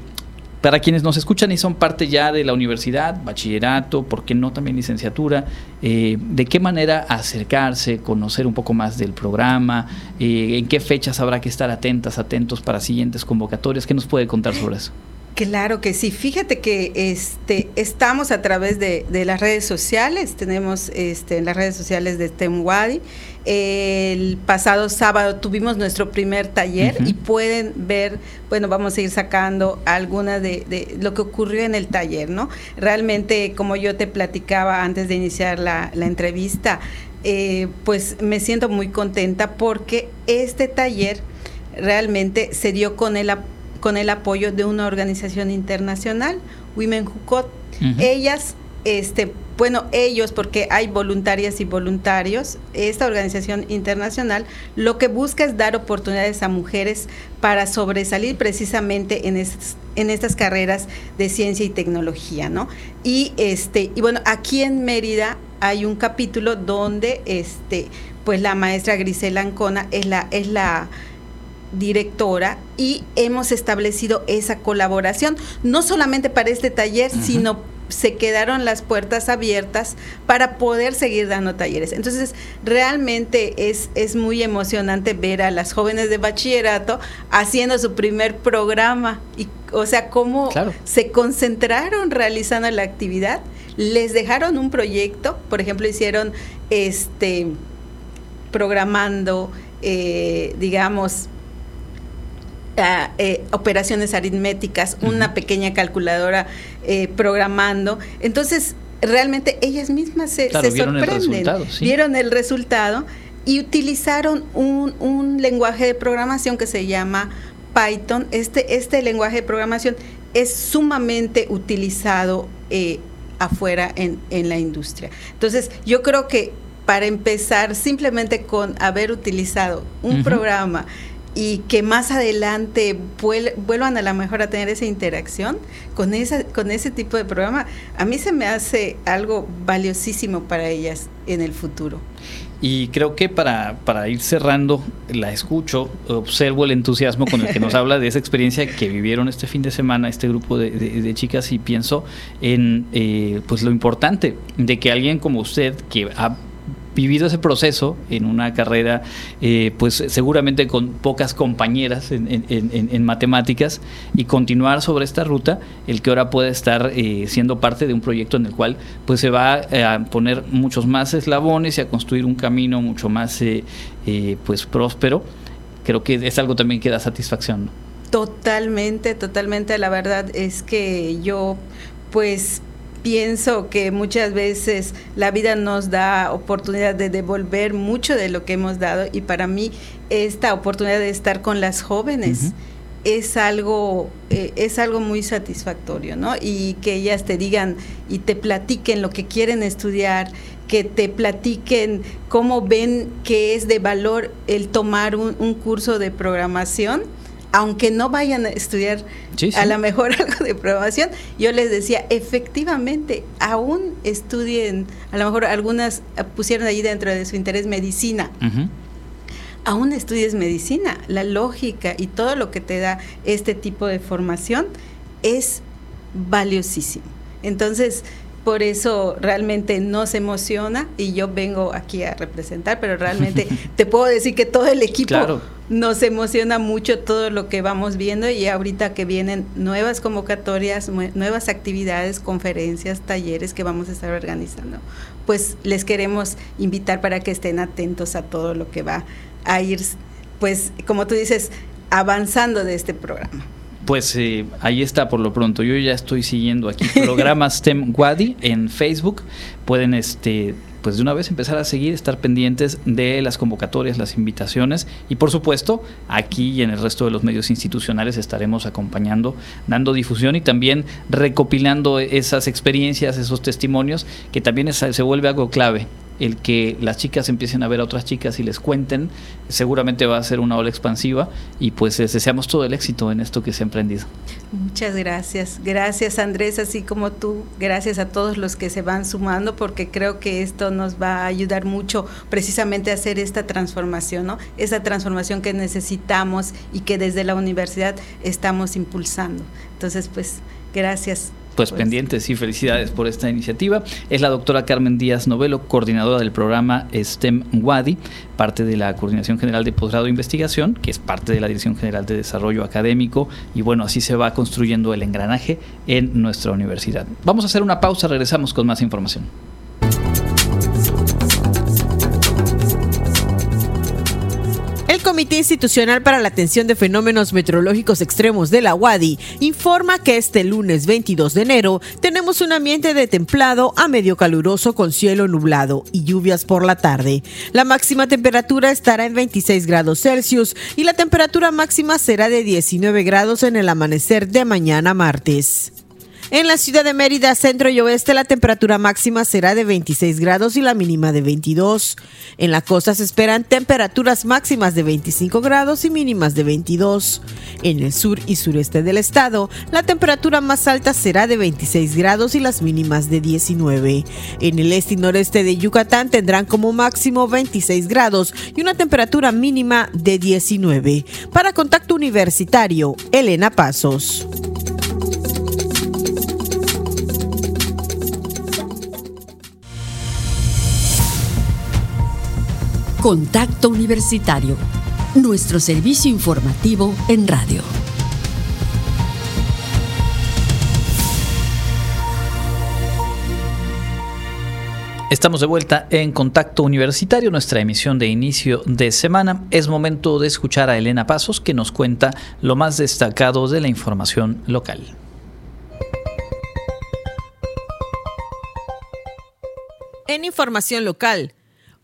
para quienes nos escuchan y son parte ya de la universidad, bachillerato, ¿por qué no también licenciatura? Eh, ¿De qué manera acercarse, conocer un poco más del programa? Eh, ¿En qué fechas habrá que estar atentas, atentos para siguientes convocatorias? ¿Qué nos puede contar sobre eso? Claro que sí. Fíjate que este estamos a través de, las redes sociales. Tenemos este, en las redes sociales de Temwadi. El pasado sábado tuvimos nuestro primer taller y pueden ver, bueno, vamos a ir sacando algunas de, lo que ocurrió en el taller, ¿no? Realmente, como yo te platicaba antes de iniciar la, entrevista, eh, pues me siento muy contenta porque este taller realmente se dio con el apoyo con el apoyo de una organización internacional, Women Who Ellas, este, bueno, ellos, porque hay voluntarias y voluntarios, esta organización internacional lo que busca es dar oportunidades a mujeres para sobresalir precisamente en estas, en estas carreras de ciencia y tecnología, ¿no? Y este, y bueno, aquí en Mérida hay un capítulo donde este, pues la maestra Grisela Ancona es la, es la directora y hemos establecido esa colaboración, no solamente para este taller, sino se quedaron las puertas abiertas para poder seguir dando talleres. Entonces, realmente es, es muy emocionante ver a las jóvenes de bachillerato haciendo su primer programa y o sea, cómo se concentraron realizando la actividad, les dejaron un proyecto, por ejemplo, hicieron este programando, eh, digamos, eh, operaciones aritméticas, una pequeña calculadora eh, programando. Entonces, realmente ellas mismas se, sorprenden, vieron el resultado y utilizaron un, un lenguaje de programación que se llama Python. Este, este lenguaje de programación es sumamente utilizado eh, afuera en, en la industria. Entonces, yo creo que para empezar, simplemente con haber utilizado un programa y que más adelante vuelvan a lo mejor a tener esa interacción con, esa, con ese tipo de programa, a mí se me hace algo valiosísimo para ellas en el futuro. Y creo que para, para ir cerrando, la escucho, observo el entusiasmo con el que nos habla de esa experiencia que vivieron este fin de semana este grupo de, de, chicas y pienso en eh, pues lo importante de que alguien como usted que ha vivido ese proceso en una carrera, eh, pues seguramente con pocas compañeras en, matemáticas y continuar sobre esta ruta, el que ahora puede estar eh, siendo parte de un proyecto en el cual pues se va eh, a poner muchos más eslabones y a construir un camino mucho más pues próspero, creo que es algo también que da satisfacción. Totalmente, totalmente. La verdad es que yo pues pienso que muchas veces la vida nos da oportunidad de devolver mucho de lo que hemos dado y para mí esta oportunidad de estar con las jóvenes es algo eh, es algo muy satisfactorio, ¿no? Y que ellas te digan y te platiquen lo que quieren estudiar, que te platiquen cómo ven que es de valor el tomar un curso de programación aunque no vayan a estudiar a lo mejor algo de programación, yo les decía, efectivamente, aún estudien, a lo mejor algunas pusieron allí dentro de su interés medicina. Aún estudies medicina, la lógica y todo lo que te da este tipo de formación es valiosísimo. Entonces, por eso realmente nos emociona y yo vengo aquí a representar, pero realmente te puedo decir que todo el equipo nos emociona mucho todo lo que vamos viendo y ahorita que vienen nuevas convocatorias, nuevas actividades, conferencias, talleres que vamos a estar organizando, pues les queremos invitar para que estén atentos a todo lo que va a ir, pues como tú dices, avanzando de este programa. Pues eh, ahí está por lo pronto. Yo ya estoy siguiendo aquí programas STEM Wadi en Facebook. Pueden este pues de una vez empezar a seguir, estar pendientes de las convocatorias, las invitaciones y por supuesto aquí y en el resto de los medios institucionales estaremos acompañando, dando difusión y también recopilando esas experiencias, esos testimonios que también se vuelve algo clave el que las chicas empiecen a ver a otras chicas y les cuenten, seguramente va a ser una ola expansiva y pues deseamos todo el éxito en esto que se ha emprendido. Muchas gracias. Gracias Andrés, así como tú, gracias a todos los que se van sumando porque creo que esto nos va a ayudar mucho precisamente a hacer esta transformación, ¿no? Esa transformación que necesitamos y que desde la universidad estamos impulsando. Entonces, pues, gracias pues, pues, pendientes y felicidades por esta iniciativa. Es la doctora Carmen Díaz Novelo, coordinadora del programa STEM WADI, parte de la Coordinación General de Posgrado de Investigación, que es parte de la Dirección General de Desarrollo Académico, y bueno, así se va construyendo el engranaje en nuestra universidad. Vamos a hacer una pausa, regresamos con más información. Comité Institucional para la Atención de Fenómenos Meteorológicos Extremos de la UADI informa que este lunes 22 de enero tenemos un ambiente de templado a medio caluroso con cielo nublado y lluvias por la tarde. La máxima temperatura estará en 26 grados Celsius y la temperatura máxima será de 19 grados en el amanecer de mañana martes. En la ciudad de Mérida, centro y oeste, la temperatura máxima será de 26 grados y la mínima de 22. En la costa se esperan temperaturas máximas de 25 grados y mínimas de 22. En el sur y sureste del estado, la temperatura más alta será de 26 grados y las mínimas de 19. En el este y noreste de Yucatán tendrán como máximo 26 grados y una temperatura mínima de 19. Para Contacto Universitario, Elena Pasos. Contacto Universitario, nuestro servicio informativo en radio. Estamos de vuelta en Contacto Universitario, nuestra emisión de inicio de semana. Es momento de escuchar a Elena Pasos que nos cuenta lo más destacado de la información local. En información local,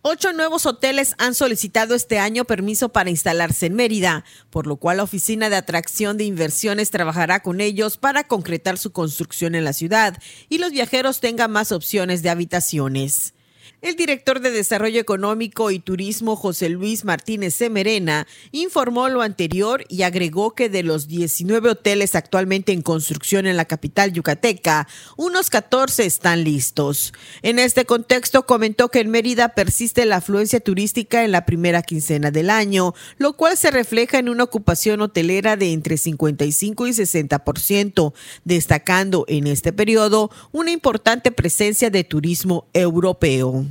Ocho nuevos hoteles han solicitado este año permiso para instalarse en Mérida, por lo cual la Oficina de Atracción de Inversiones trabajará con ellos para concretar su construcción en la ciudad y los viajeros tengan más opciones de habitaciones. El director de Desarrollo Económico y Turismo, José Luis Martínez Semerena, informó lo anterior y agregó que de los 19 hoteles actualmente en construcción en la capital yucateca, unos 14 están listos. En este contexto, comentó que en Mérida persiste la afluencia turística en la primera quincena del año, lo cual se refleja en una ocupación hotelera de entre 55 y 60%, destacando en este periodo una importante presencia de turismo europeo.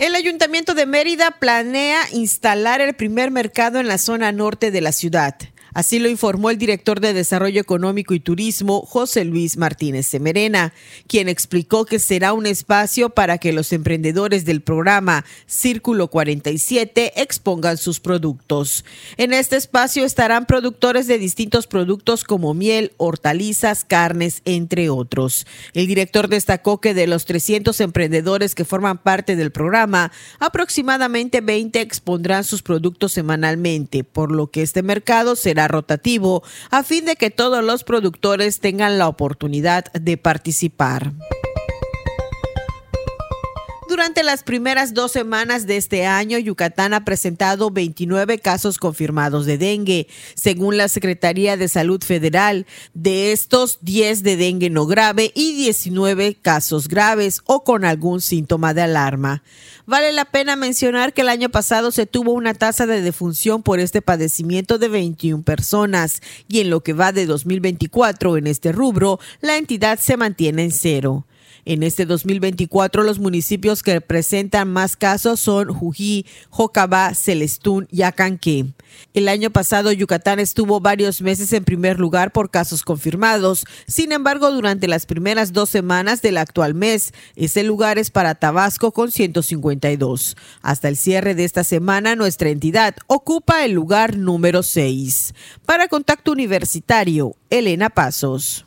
El Ayuntamiento de Mérida planea instalar el primer mercado en la zona norte de la ciudad. Así lo informó el director de Desarrollo Económico y Turismo, José Luis Martínez Semerena, quien explicó que será un espacio para que los emprendedores del programa Círculo 47 expongan sus productos. En este espacio estarán productores de distintos productos como miel, hortalizas, carnes, entre otros. El director destacó que de los 300 emprendedores que forman parte del programa, aproximadamente 20 expondrán sus productos semanalmente, por lo que este mercado será rotativo a fin de que todos los productores tengan la oportunidad de participar. Durante las primeras dos semanas de este año, Yucatán ha presentado 29 casos confirmados de dengue, según la Secretaría de Salud Federal. De estos, 10 de dengue no grave y 19 casos graves o con algún síntoma de alarma. Vale la pena mencionar que el año pasado se tuvo una tasa de defunción por este padecimiento de 21 personas y en lo que va de 2024 en este rubro, la entidad se mantiene en cero. En este 2024, los municipios que presentan más casos son Jují, Jocabá, Celestún y Acanqué. El año pasado, Yucatán estuvo varios meses en primer lugar por casos confirmados. Sin embargo, durante las primeras dos semanas del actual mes, ese lugar es para Tabasco con 152. Hasta el cierre de esta semana, nuestra entidad ocupa el lugar número 6. Para Contacto Universitario, Elena Pasos.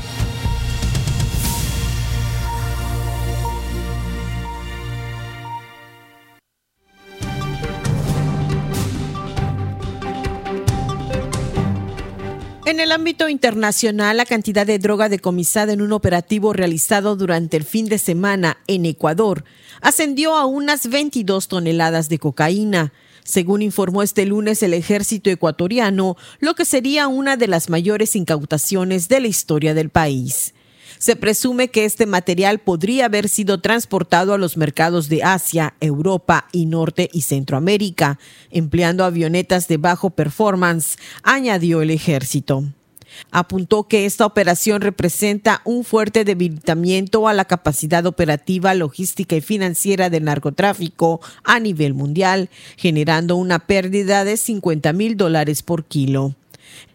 el ámbito internacional, la cantidad de droga decomisada en un operativo realizado durante el fin de semana en Ecuador ascendió a unas 22 toneladas de cocaína, según informó este lunes el ejército ecuatoriano, lo que sería una de las mayores incautaciones de la historia del país. Se presume que este material podría haber sido transportado a los mercados de Asia, Europa y Norte y Centroamérica, empleando avionetas de bajo performance, añadió el ejército. Apuntó que esta operación representa un fuerte debilitamiento a la capacidad operativa, logística y financiera del narcotráfico a nivel mundial, generando una pérdida de 50 mil dólares por kilo.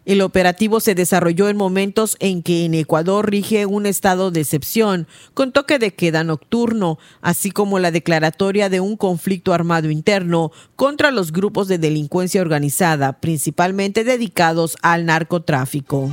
El operativo se desarrolló en momentos en que en Ecuador rige un estado de excepción, con toque de queda nocturno, así como la declaratoria de un conflicto armado interno contra los grupos de delincuencia organizada, principalmente dedicados al narcotráfico.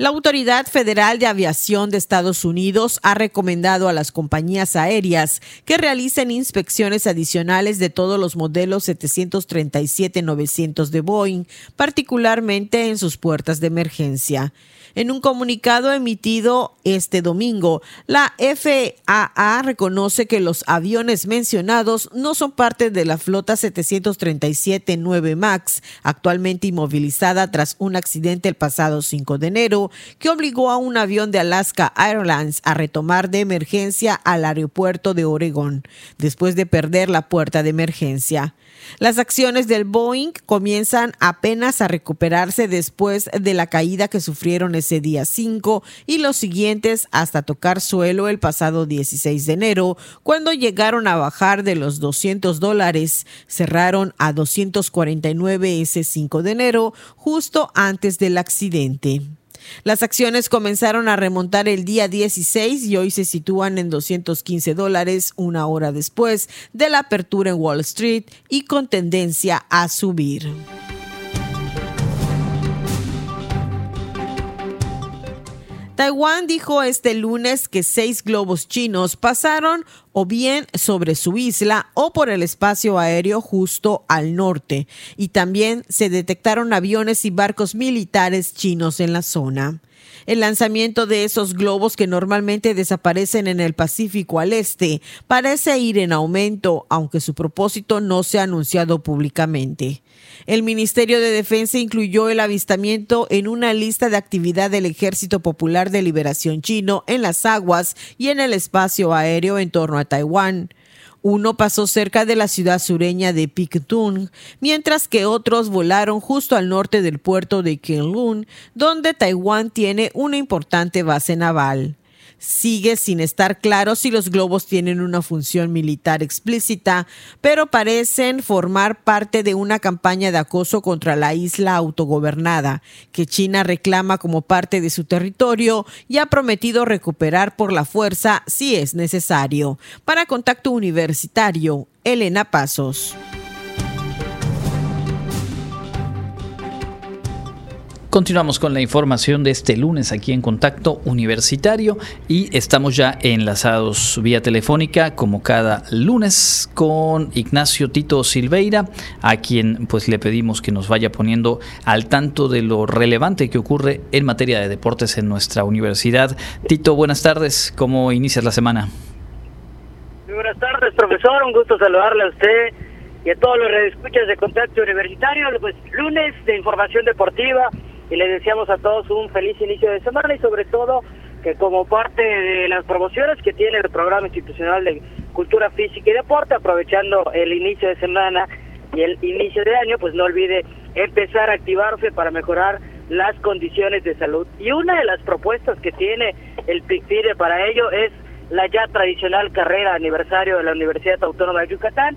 La Autoridad Federal de Aviación de Estados Unidos ha recomendado a las compañías aéreas que realicen inspecciones adicionales de todos los modelos 737-900 de Boeing, particularmente en sus puertas de emergencia. En un comunicado emitido este domingo, la FAA reconoce que los aviones mencionados no son parte de la flota 737-9 MAX, actualmente inmovilizada tras un accidente el pasado 5 de enero, que obligó a un avión de Alaska Airlines a retomar de emergencia al aeropuerto de Oregón, después de perder la puerta de emergencia. Las acciones del Boeing comienzan apenas a recuperarse después de la caída que sufrieron ese día 5 y los siguientes hasta tocar suelo el pasado 16 de enero, cuando llegaron a bajar de los 200 dólares. Cerraron a 249 ese 5 de enero, justo antes del accidente. Las acciones comenzaron a remontar el día 16 y hoy se sitúan en 215 dólares una hora después de la apertura en Wall Street y con tendencia a subir. Taiwán dijo este lunes que seis globos chinos pasaron o bien sobre su isla o por el espacio aéreo justo al norte, y también se detectaron aviones y barcos militares chinos en la zona. El lanzamiento de esos globos que normalmente desaparecen en el Pacífico al este parece ir en aumento, aunque su propósito no se ha anunciado públicamente. El Ministerio de Defensa incluyó el avistamiento en una lista de actividad del Ejército Popular de Liberación Chino en las aguas y en el espacio aéreo en torno a Taiwán. Uno pasó cerca de la ciudad sureña de Pictung, mientras que otros volaron justo al norte del puerto de Kowloon, donde Taiwán tiene una importante base naval. Sigue sin estar claro si los globos tienen una función militar explícita, pero parecen formar parte de una campaña de acoso contra la isla autogobernada, que China reclama como parte de su territorio y ha prometido recuperar por la fuerza si es necesario. Para Contacto Universitario, Elena Pasos. Continuamos con la información de este lunes aquí en Contacto Universitario y estamos ya enlazados vía telefónica como cada lunes con Ignacio Tito Silveira, a quien pues le pedimos que nos vaya poniendo al tanto de lo relevante que ocurre en materia de deportes en nuestra universidad. Tito, buenas tardes, ¿cómo inicias la semana? Muy buenas tardes, profesor, un gusto saludarle a usted y a todos los redescuchas de Contacto Universitario, pues lunes de información deportiva y les deseamos a todos un feliz inicio de semana y sobre todo que como parte de las promociones que tiene el programa institucional de cultura física y deporte, aprovechando el inicio de semana y el inicio de año, pues no olvide empezar a activarse para mejorar las condiciones de salud. Y una de las propuestas que tiene el PICFIDE para ello es la ya tradicional carrera aniversario de la Universidad Autónoma de Yucatán,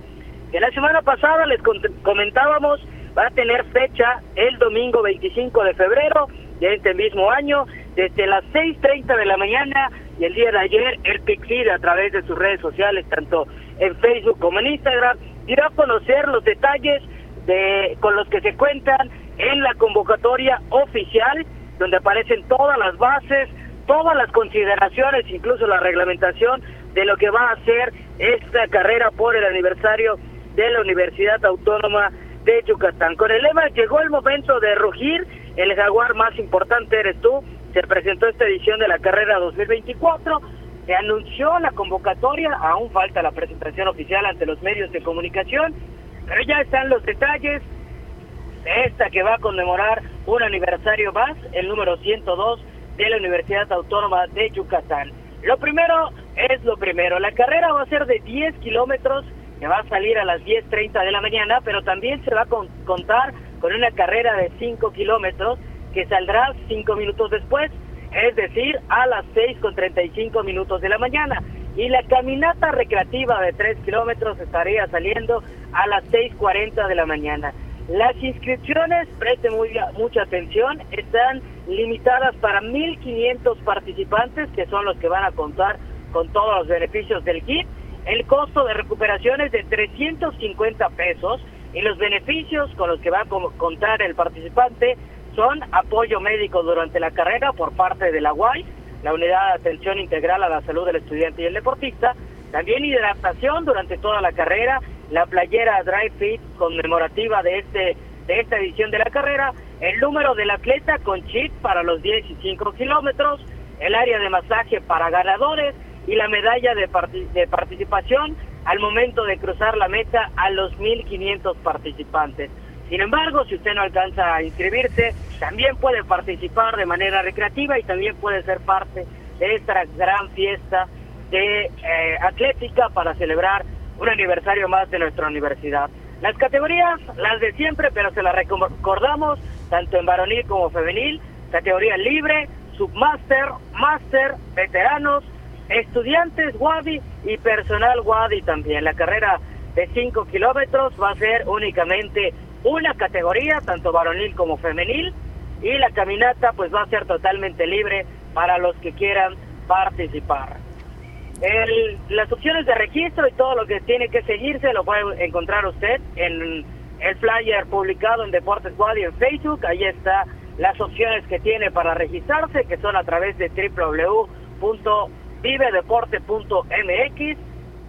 que la semana pasada les comentábamos va a tener fecha el domingo 25 de febrero de este mismo año, desde las 6.30 de la mañana y el día de ayer el PICFID a través de sus redes sociales, tanto en Facebook como en Instagram, irá a conocer los detalles de con los que se cuentan en la convocatoria oficial, donde aparecen todas las bases, todas las consideraciones, incluso la reglamentación de lo que va a ser esta carrera por el aniversario de la Universidad Autónoma de Yucatán. Con el lema llegó el momento de rugir, el jaguar más importante eres tú. Se presentó esta edición de la carrera 2024. Se anunció la convocatoria, aún falta la presentación oficial ante los medios de comunicación, pero ya están los detalles de esta que va a conmemorar un aniversario más, el número 102 de la Universidad Autónoma de Yucatán. Lo primero es lo primero, la carrera va a ser de 10 kilómetros va a salir a las 10.30 de la mañana, pero también se va a contar con una carrera de 5 kilómetros que saldrá 5 minutos después, es decir, a las 6.35 minutos de la mañana. Y la caminata recreativa de 3 kilómetros estaría saliendo a las 6.40 de la mañana. Las inscripciones, presten muy, mucha atención, están limitadas para 1.500 participantes, que son los que van a contar con todos los beneficios del kit el costo de recuperación es de 350 pesos y los beneficios con los que va a contar el participante son apoyo médico durante la carrera por parte de la UAI, la Unidad de Atención Integral a la Salud del Estudiante y el Deportista, también hidratación durante toda la carrera, la playera Dry Fit conmemorativa de este de esta edición de la carrera el número del atleta con chip para los 10 y 5 kilómetros, el área de masaje para ganadores y la medalla de, de participación al momento de cruzar la meta a los 1.500 participantes. Sin embargo, si usted no alcanza a inscribirse, también puede participar de manera recreativa y también puede ser parte de esta gran fiesta de eh, atlética para celebrar un aniversario más de nuestra universidad. Las categorías, las de siempre, pero se las recordamos tanto en varonil como femenil, categoría libre, submaster, máster, veteranos, estudiantes WADI y personal WADI también. La carrera de 5 kilómetros va a ser únicamente una categoría, tanto varonil como femenil, y la caminata pues va a ser totalmente libre para los que quieran participar. Las opciones de registro y todo lo que tiene que seguirse lo puede encontrar usted en el flyer publicado en Deportes WADI en Facebook. Ahí está las opciones que tiene para registrarse, que son a través de www.vivedeporte.mx,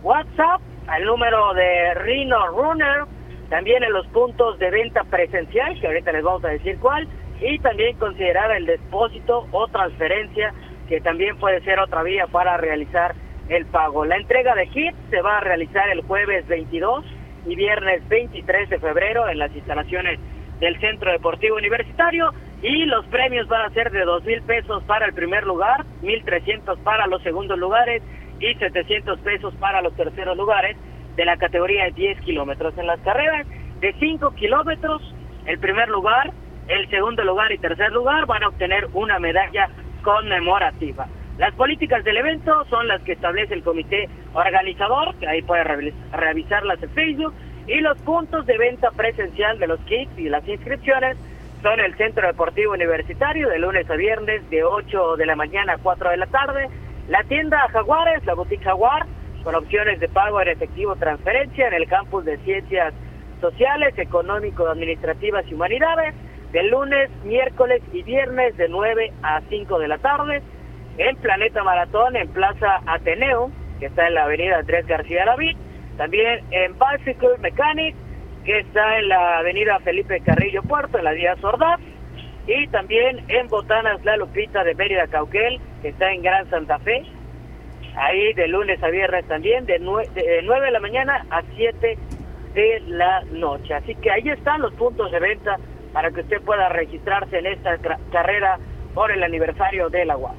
WhatsApp, al número de Rino Runner, también en los puntos de venta presencial, que ahorita les vamos a decir cuál, y también considerar el depósito o transferencia, que también puede ser otra vía para realizar el pago. La entrega de kits se va a realizar el jueves 22 y viernes 23 de febrero en las instalaciones del Centro Deportivo Universitario y los premios van a ser de dos mil pesos para el primer lugar, mil trescientos para los segundos lugares y 700 pesos para los terceros lugares de la categoría de 10 kilómetros. En las carreras de 5 kilómetros, el primer lugar, el segundo lugar y tercer lugar van a obtener una medalla conmemorativa. Las políticas del evento son las que establece el comité organizador, que ahí puede revisarlas en Facebook, y los puntos de venta presencial de los kits y las inscripciones son el Centro Deportivo Universitario de lunes a viernes de 8 de la mañana a 4 de la tarde, la tienda Jaguares, la boutique Jaguar, con opciones de pago en efectivo transferencia en el campus de Ciencias Sociales, Económico, Administrativas y Humanidades, de lunes, miércoles y viernes de 9 a 5 de la tarde, en Planeta Maratón, en Plaza Ateneo, que está en la avenida Andrés García Lavid, también en Bicycle Mechanic, que está en la avenida Felipe Carrillo Puerto, en la vía Sordaz, y también en Botanas La Lupita de Mérida Cauquel, que está en Gran Santa Fe, ahí de lunes a viernes también, de 9 de, 9 de la mañana a 7 de la noche. Así que ahí están los puntos de venta para que usted pueda registrarse en esta carrera por el aniversario de la UAS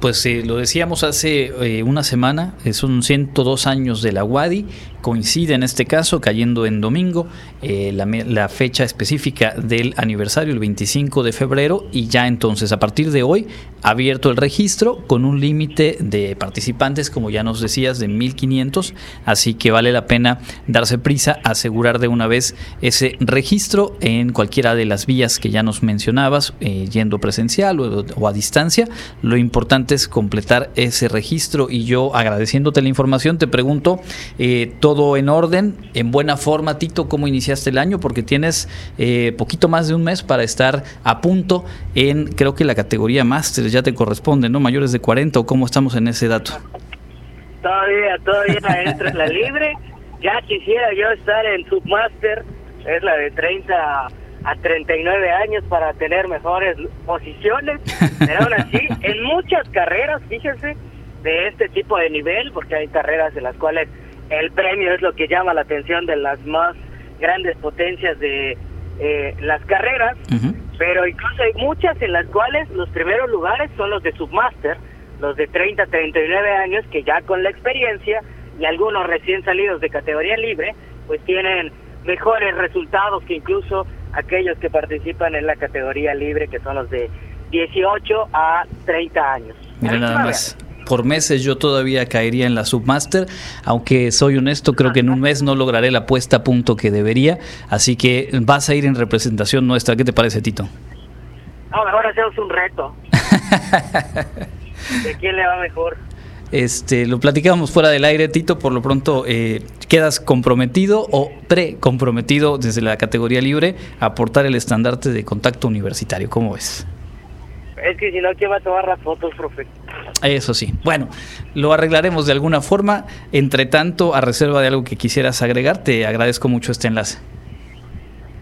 pues eh, lo decíamos hace eh, una semana, son 102 años de la WADI, coincide en este caso, cayendo en domingo, eh, la, fecha específica del aniversario, el 25 de febrero, y ya entonces a partir de hoy abierto el registro con un límite de participantes, como ya nos decías, de 1500, así que vale la pena darse prisa, asegurar de una vez ese registro en cualquiera de las vías que ya nos mencionabas, yendo presencial o, a distancia. Lo importante completar ese registro y yo agradeciéndote la información te pregunto, eh, ¿todo en orden, en buena forma, Tito? ¿Cómo iniciaste el año? Porque tienes eh, poquito más de un mes para estar a punto en, creo que la categoría máster ya te corresponde, ¿no? Mayores de 40 o cómo estamos en ese dato. Todavía, todavía entro en la libre. Ya quisiera yo estar en submaster, es la de 30 a 39 años para tener mejores posiciones, pero aún así, en muchas carreras, fíjense, de este tipo de nivel, porque hay carreras en las cuales el premio es lo que llama la atención de las más grandes potencias de eh, las carreras, pero incluso hay muchas en las cuales los primeros lugares son los de submaster, los de 30 a 39 años, que ya con la experiencia y algunos recién salidos de categoría libre, pues tienen mejores resultados que incluso aquellos que participan en la categoría libre, que son los de 18 a 30 años. Mira nada más. Por meses yo todavía caería en la submaster, aunque soy honesto, creo que en un mes no lograré la puesta a punto que debería, así que vas a ir en representación nuestra. ¿Qué te parece, Tito? No, mejor hacemos un reto. ¿De quién le va mejor? Este, lo platicábamos fuera del aire, Tito, por lo pronto eh, quedas comprometido o pre-comprometido desde la categoría libre a aportar el estandarte de contacto universitario. ¿Cómo ves? Es que si no, ¿quién va a tomar las fotos, profe? Eso sí. Bueno, lo arreglaremos de alguna forma. Entre tanto, a reserva de algo que quisieras agregar, te agradezco mucho este enlace.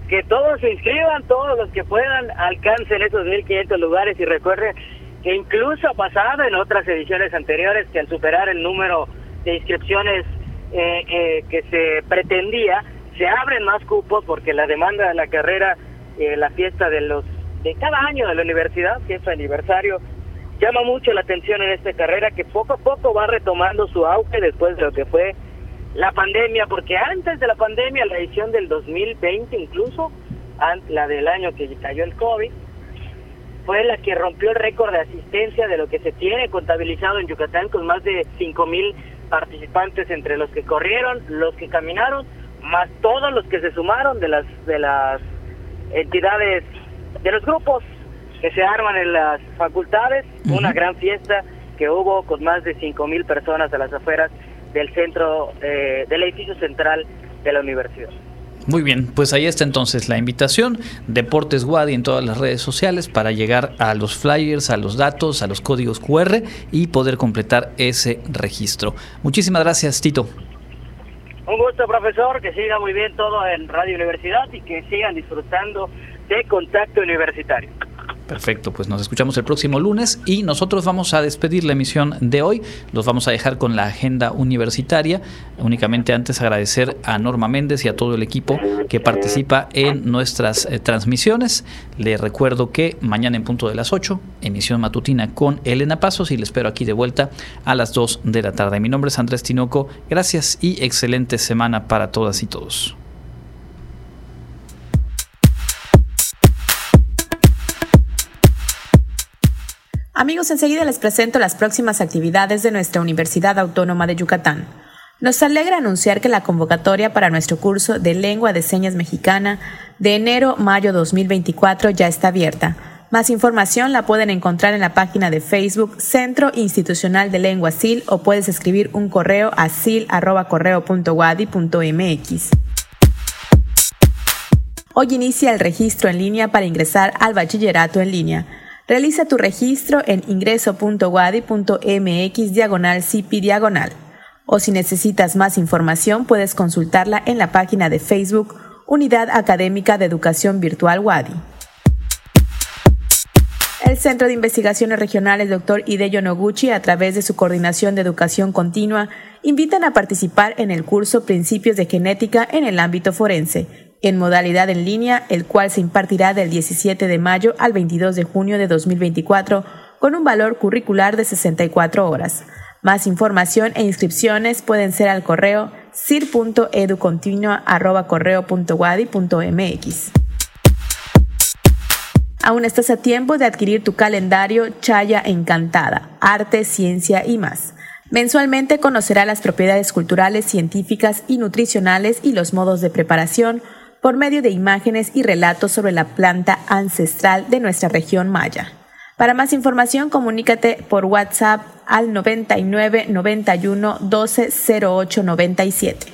que todos se inscriban, todos los que puedan alcancen esos 1.500 lugares y recuerden que incluso ha pasado en otras ediciones anteriores que al superar el número de inscripciones eh, eh, que se pretendía, se abren más cupos porque la demanda de la carrera, eh, la fiesta de los de cada año de la universidad, fiesta aniversario, llama mucho la atención en esta carrera que poco a poco va retomando su auge después de lo que fue la pandemia, porque antes de la pandemia, la edición del 2020 incluso, la del año que cayó el COVID, fue la que rompió el récord de asistencia de lo que se tiene contabilizado en Yucatán con más de 5 mil participantes entre los que corrieron, los que caminaron, más todos los que se sumaron de las de las entidades, de los grupos que se arman en las facultades, una gran fiesta que hubo con más de 5 mil personas a las afueras del centro, eh, del edificio central de la universidad. Muy bien, pues ahí está entonces la invitación, Deportes Wadi en todas las redes sociales para llegar a los flyers, a los datos, a los códigos QR y poder completar ese registro. Muchísimas gracias, Tito. Un gusto, profesor, que siga muy bien todo en Radio Universidad y que sigan disfrutando de Contacto Universitario. Perfecto, pues nos escuchamos el próximo lunes y nosotros vamos a despedir la emisión de hoy. Los vamos a dejar con la agenda universitaria. Únicamente antes agradecer a Norma Méndez y a todo el equipo que participa en nuestras eh, transmisiones. Le recuerdo que mañana en punto de las 8, emisión matutina con Elena Pasos y le espero aquí de vuelta a las 2 de la tarde. Mi nombre es Andrés Tinoco. Gracias y excelente semana para todas y todos. Amigos, enseguida les presento las próximas actividades de nuestra Universidad Autónoma de Yucatán. Nos alegra anunciar que la convocatoria para nuestro curso de Lengua de Señas Mexicana de enero-mayo 2024 ya está abierta. Más información la pueden encontrar en la página de Facebook Centro Institucional de Lengua SIL o puedes escribir un correo a sil.correo.wadi.mx. Hoy inicia el registro en línea para ingresar al bachillerato en línea. Realiza tu registro en ingreso.wadi.mx diagonal CIPI diagonal. O si necesitas más información, puedes consultarla en la página de Facebook Unidad Académica de Educación Virtual WADI. El Centro de Investigaciones Regionales Dr. Hideyo Noguchi, a través de su Coordinación de Educación Continua, invitan a participar en el curso Principios de Genética en el ámbito forense, en modalidad en línea, el cual se impartirá del 17 de mayo al 22 de junio de 2024 con un valor curricular de 64 horas. Más información e inscripciones pueden ser al correo cir.educontinua.correo.wadi.mx. Aún estás a tiempo de adquirir tu calendario Chaya Encantada, Arte, Ciencia y más. Mensualmente conocerá las propiedades culturales, científicas y nutricionales y los modos de preparación, por medio de imágenes y relatos sobre la planta ancestral de nuestra región maya. Para más información, comunícate por WhatsApp al 99 91 12 08 97.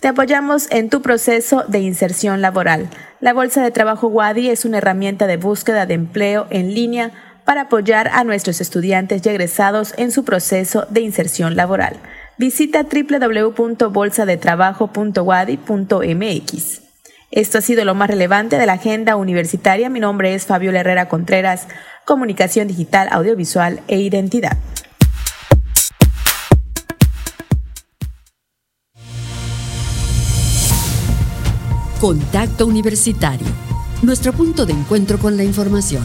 Te apoyamos en tu proceso de inserción laboral. La Bolsa de Trabajo Wadi es una herramienta de búsqueda de empleo en línea para apoyar a nuestros estudiantes y egresados en su proceso de inserción laboral visita www.bolsadetrabajo.wadi.mx. Esto ha sido lo más relevante de la agenda universitaria. Mi nombre es Fabiola Herrera Contreras, Comunicación Digital, Audiovisual e Identidad. Contacto Universitario, nuestro punto de encuentro con la información